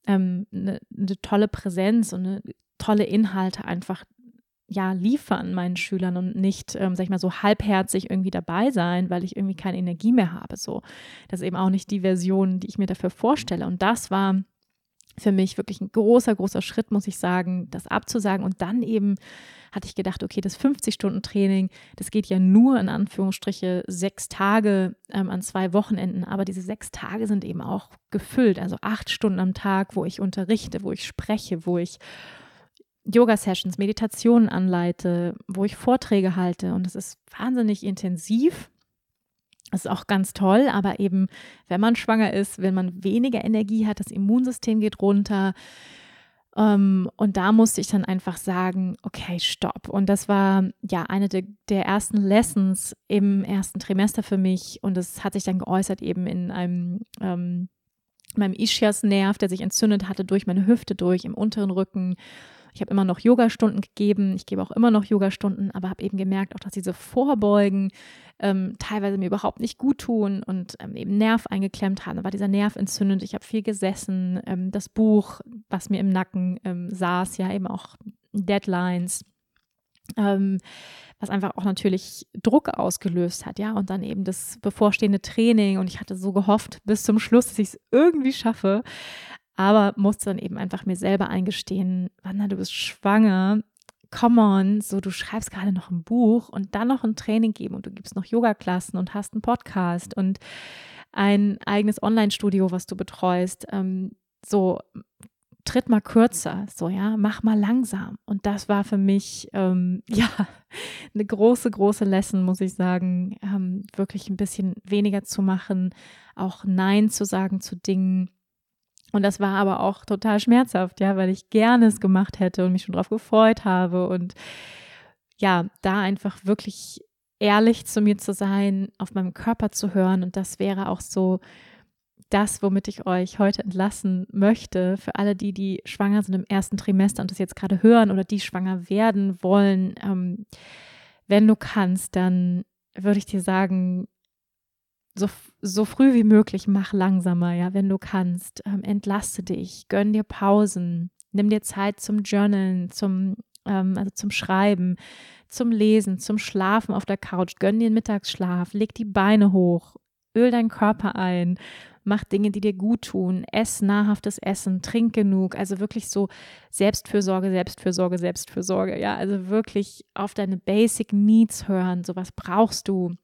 ähm, eine, eine tolle Präsenz und eine tolle Inhalte einfach ja liefern meinen Schülern und nicht, ähm, sag ich mal, so halbherzig irgendwie dabei sein, weil ich irgendwie keine Energie mehr habe. So, das ist eben auch nicht die Version, die ich mir dafür vorstelle. Und das war für mich wirklich ein großer, großer Schritt, muss ich sagen, das abzusagen. Und dann eben hatte ich gedacht, okay, das 50-Stunden-Training, das geht ja nur in Anführungsstriche sechs Tage ähm, an zwei Wochenenden. Aber diese sechs Tage sind eben auch gefüllt, also acht Stunden am Tag, wo ich unterrichte, wo ich spreche, wo ich Yoga-Sessions, Meditationen anleite, wo ich Vorträge halte. Und es ist wahnsinnig intensiv. Das ist auch ganz toll, aber eben, wenn man schwanger ist, wenn man weniger Energie hat, das Immunsystem geht runter. Ähm, und da musste ich dann einfach sagen, okay, stopp. Und das war ja eine de, der ersten Lessons im ersten Trimester für mich. Und das hat sich dann geäußert eben in einem ähm, meinem Ischias-Nerv, der sich entzündet hatte durch meine Hüfte durch, im unteren Rücken ich habe immer noch Yogastunden gegeben, ich gebe auch immer noch Yogastunden, aber habe eben gemerkt, auch dass diese Vorbeugen ähm, teilweise mir überhaupt nicht gut tun und ähm, eben Nerv eingeklemmt haben. Da war dieser Nerv entzündet. Ich habe viel gesessen. Ähm, das Buch, was mir im Nacken ähm, saß, ja eben auch Deadlines. Ähm, was einfach auch natürlich Druck ausgelöst hat, ja, und dann eben das bevorstehende Training und ich hatte so gehofft bis zum Schluss, dass ich es irgendwie schaffe, aber musste dann eben einfach mir selber eingestehen, Wanda, du bist schwanger, come on, so du schreibst gerade noch ein Buch und dann noch ein Training geben und du gibst noch Yoga-Klassen und hast einen Podcast und ein eigenes Online-Studio, was du betreust. Ähm, so, tritt mal kürzer, so ja, mach mal langsam. Und das war für mich ähm, ja eine große, große Lesson, muss ich sagen, ähm, wirklich ein bisschen weniger zu machen, auch Nein zu sagen zu Dingen, und das war aber auch total schmerzhaft, ja, weil ich gerne es gemacht hätte und mich schon drauf gefreut habe. Und ja, da einfach wirklich ehrlich zu mir zu sein, auf meinem Körper zu hören. Und das wäre auch so das, womit ich euch heute entlassen möchte, für alle die, die schwanger sind im ersten Trimester und das jetzt gerade hören oder die schwanger werden wollen. Ähm, wenn du kannst, dann würde ich dir sagen, so, so früh wie möglich mach langsamer, ja, wenn du kannst. Ähm, entlaste dich, gönn dir Pausen, nimm dir Zeit zum Journalen, zum, ähm, also zum Schreiben, zum Lesen, zum Schlafen auf der Couch, gönn dir einen Mittagsschlaf, leg die Beine hoch, öl deinen Körper ein, mach Dinge, die dir gut tun, ess nahrhaftes Essen, trink genug, also wirklich so Selbstfürsorge, Selbstfürsorge, Selbstfürsorge, ja, also wirklich auf deine Basic Needs hören, so was brauchst du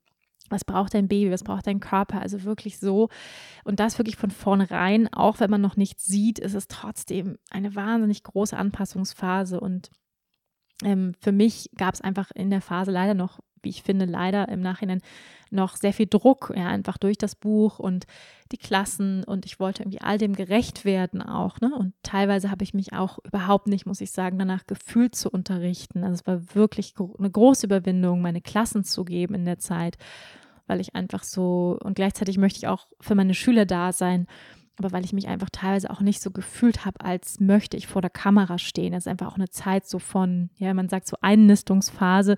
was braucht dein Baby, was braucht dein Körper, also wirklich so. Und das wirklich von vornherein, auch wenn man noch nichts sieht, ist es trotzdem eine wahnsinnig große Anpassungsphase. Und ähm, für mich gab es einfach in der Phase leider noch, wie ich finde, leider im Nachhinein noch sehr viel Druck, ja, einfach durch das Buch und die Klassen und ich wollte irgendwie all dem gerecht werden auch, ne? Und teilweise habe ich mich auch überhaupt nicht, muss ich sagen, danach gefühlt zu unterrichten. Also es war wirklich eine große Überwindung, meine Klassen zu geben in der Zeit weil ich einfach so und gleichzeitig möchte ich auch für meine Schüler da sein, aber weil ich mich einfach teilweise auch nicht so gefühlt habe, als möchte ich vor der Kamera stehen. Das ist einfach auch eine Zeit so von, ja, man sagt so Einnistungsphase.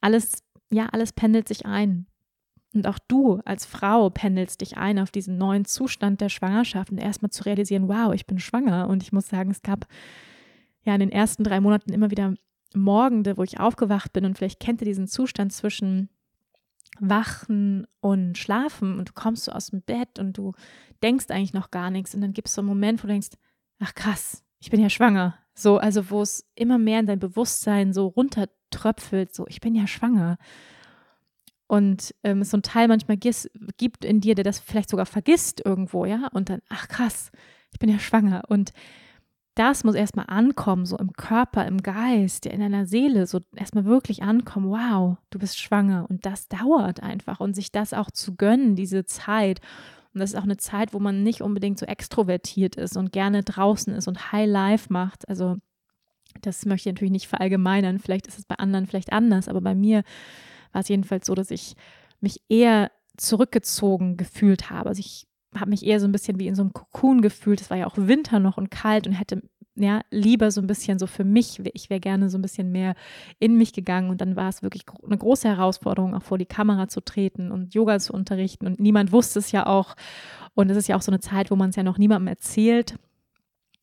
Alles, ja, alles pendelt sich ein. Und auch du als Frau pendelst dich ein auf diesen neuen Zustand der Schwangerschaft und erstmal zu realisieren, wow, ich bin schwanger. Und ich muss sagen, es gab ja in den ersten drei Monaten immer wieder Morgende, wo ich aufgewacht bin und vielleicht kennt ihr diesen Zustand zwischen Wachen und Schlafen und du kommst so aus dem Bett und du denkst eigentlich noch gar nichts und dann gibt es so einen Moment, wo du denkst, ach krass, ich bin ja schwanger. So, also wo es immer mehr in dein Bewusstsein so runtertröpfelt, so ich bin ja schwanger. Und ähm, es so ein Teil manchmal gibt in dir, der das vielleicht sogar vergisst irgendwo, ja, und dann, ach krass, ich bin ja schwanger. Und das muss erstmal ankommen, so im Körper, im Geist, in deiner Seele, so erstmal wirklich ankommen, wow, du bist schwanger. Und das dauert einfach. Und sich das auch zu gönnen, diese Zeit. Und das ist auch eine Zeit, wo man nicht unbedingt so extrovertiert ist und gerne draußen ist und High Life macht. Also das möchte ich natürlich nicht verallgemeinern. Vielleicht ist es bei anderen vielleicht anders, aber bei mir war es jedenfalls so, dass ich mich eher zurückgezogen gefühlt habe. Also ich habe mich eher so ein bisschen wie in so einem Kokon gefühlt. Es war ja auch Winter noch und kalt und hätte ja lieber so ein bisschen so für mich, ich wäre gerne so ein bisschen mehr in mich gegangen und dann war es wirklich eine große Herausforderung, auch vor die Kamera zu treten und Yoga zu unterrichten und niemand wusste es ja auch und es ist ja auch so eine Zeit, wo man es ja noch niemandem erzählt.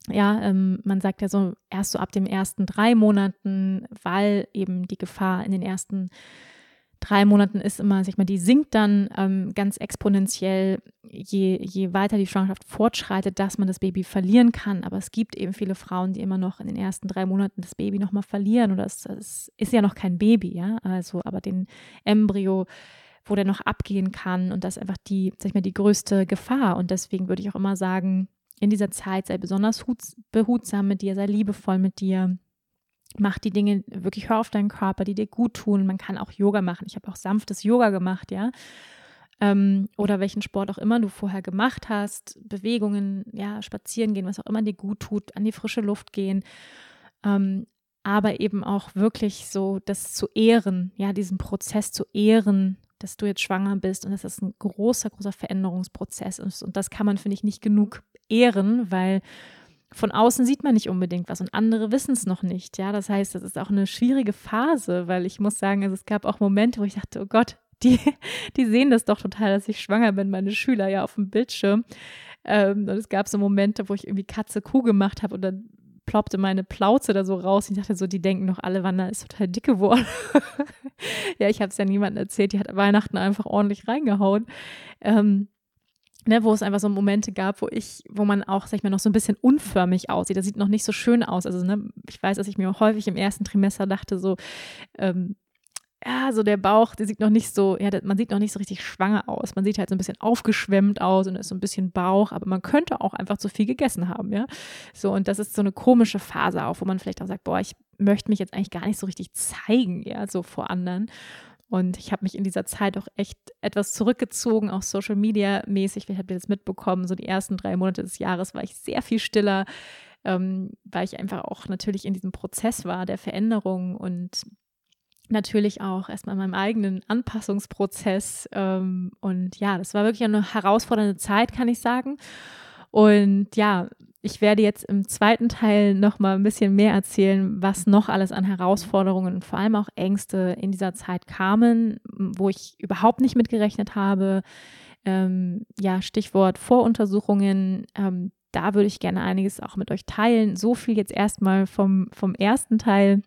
Ja, ähm, man sagt ja so erst so ab den ersten drei Monaten, weil eben die Gefahr in den ersten drei Monaten ist immer, sag ich mal, die sinkt dann ähm, ganz exponentiell, je, je weiter die Schwangerschaft fortschreitet, dass man das Baby verlieren kann. Aber es gibt eben viele Frauen, die immer noch in den ersten drei Monaten das Baby nochmal verlieren. Oder es, es, ist ja noch kein Baby, ja. Also, aber den Embryo, wo der noch abgehen kann. Und das ist einfach die, sag ich mal, die größte Gefahr. Und deswegen würde ich auch immer sagen, in dieser Zeit sei besonders behutsam mit dir, sei liebevoll mit dir mach die Dinge wirklich, hör auf deinen Körper, die dir gut tun. Man kann auch Yoga machen. Ich habe auch sanftes Yoga gemacht, ja. Ähm, oder welchen Sport auch immer du vorher gemacht hast, Bewegungen, ja, spazieren gehen, was auch immer dir gut tut, an die frische Luft gehen. Ähm, aber eben auch wirklich so das zu ehren, ja, diesen Prozess zu ehren, dass du jetzt schwanger bist und dass das ein großer, großer Veränderungsprozess ist. Und das kann man, finde ich, nicht genug ehren, weil von außen sieht man nicht unbedingt was und andere wissen es noch nicht. Ja, das heißt, das ist auch eine schwierige Phase, weil ich muss sagen, also es gab auch Momente, wo ich dachte, oh Gott, die, die sehen das doch total, dass ich schwanger bin, meine Schüler ja auf dem Bildschirm. Ähm, und es gab so Momente, wo ich irgendwie Katze Kuh gemacht habe und dann ploppte meine Plauze da so raus. Ich dachte so, die denken noch alle, Wanda ist total dick geworden. ja, ich habe es ja niemandem erzählt, die hat Weihnachten einfach ordentlich reingehauen. Ähm, ne, wo es einfach so Momente gab, wo ich, wo man auch, sag ich mal, noch so ein bisschen unförmig aussieht. Das sieht noch nicht so schön aus. Also, ne, ich weiß, dass ich mir häufig im ersten Trimester dachte, so, ähm, ja, so der Bauch, der sieht noch nicht so, ja, man sieht noch nicht so richtig schwanger aus. Man sieht halt so ein bisschen aufgeschwemmt aus und ist so ein bisschen Bauch, aber man könnte auch einfach zu viel gegessen haben, ja. So, und das ist so eine komische Phase auch, wo man vielleicht auch sagt, boah, ich möchte mich jetzt eigentlich gar nicht so richtig zeigen, ja, so vor anderen. Und ich habe mich in dieser Zeit auch echt etwas zurückgezogen, auch Social Media mäßig. Vielleicht habt ihr das mitbekommen, so die ersten drei Monate des Jahres war ich sehr viel stiller, ähm, weil ich einfach auch natürlich in diesem Prozess war der Veränderung und natürlich auch erstmal in meinem eigenen Anpassungsprozess. Ähm, und ja, das war wirklich eine herausfordernde Zeit, kann ich sagen. Und ja, ich werde jetzt im zweiten Teil noch mal ein bisschen mehr erzählen, was noch alles an Herausforderungen und vor allem auch Ängste in dieser Zeit kamen, wo ich überhaupt nicht mitgerechnet habe. Ähm, ja, Stichwort Voruntersuchungen. Ähm, da würde ich gerne einiges auch mit euch teilen. So viel jetzt erstmal vom, vom ersten Teil.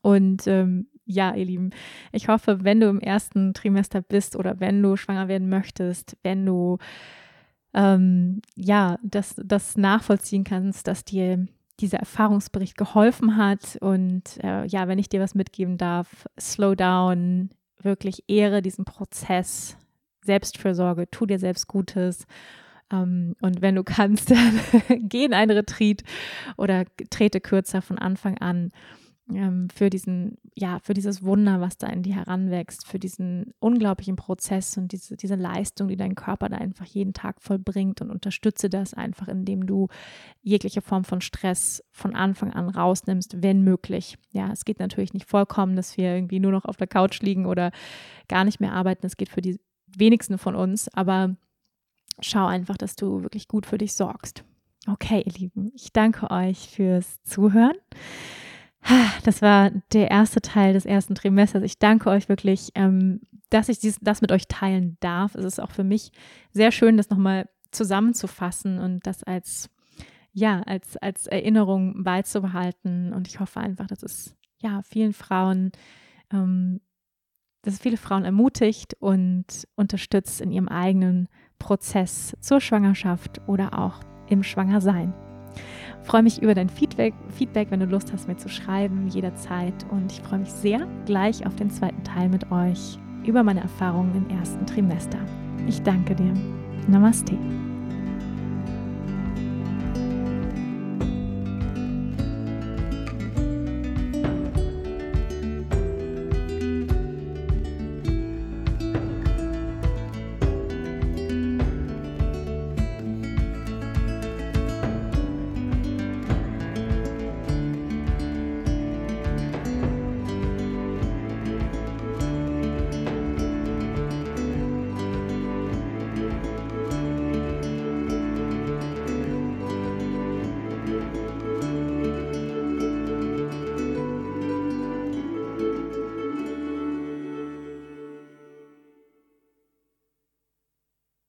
Und ähm, ja, ihr Lieben, ich hoffe, wenn du im ersten Trimester bist oder wenn du schwanger werden möchtest, wenn du ähm, ja, dass das nachvollziehen kannst, dass dir dieser Erfahrungsbericht geholfen hat. Und äh, ja, wenn ich dir was mitgeben darf, slow down, wirklich ehre diesen Prozess, Selbstfürsorge, tu dir selbst Gutes. Ähm, und wenn du kannst, dann geh in einen Retreat oder trete kürzer von Anfang an ähm, für diesen, ja, für dieses Wunder, was da in dir heranwächst, für diesen unglaublichen Prozess und diese, diese Leistung, die dein Körper da einfach jeden Tag vollbringt und unterstütze das einfach, indem du jegliche Form von Stress von Anfang an rausnimmst, wenn möglich. Ja, es geht natürlich nicht vollkommen, dass wir irgendwie nur noch auf der Couch liegen oder gar nicht mehr arbeiten. Es geht für die wenigsten von uns, aber schau einfach, dass du wirklich gut für dich sorgst. Okay, ihr Lieben, ich danke euch fürs Zuhören. Das war der erste Teil des ersten Trimesters. Ich danke euch wirklich, ähm, dass ich das mit euch teilen darf. Es ist auch für mich sehr schön, das nochmal zusammenzufassen und das als, ja, als, als Erinnerung beizubehalten. Und ich hoffe einfach, dass es ja vielen Frauen, ähm, dass es viele Frauen ermutigt und unterstützt in ihrem eigenen Prozess zur Schwangerschaft oder auch im Schwangersein freue mich über dein Feedback, Feedback, wenn du Lust hast, mir zu schreiben, jederzeit. Und ich freue mich sehr gleich auf den zweiten Teil mit euch über meine Erfahrungen im ersten Trimester. Ich danke dir. Namaste.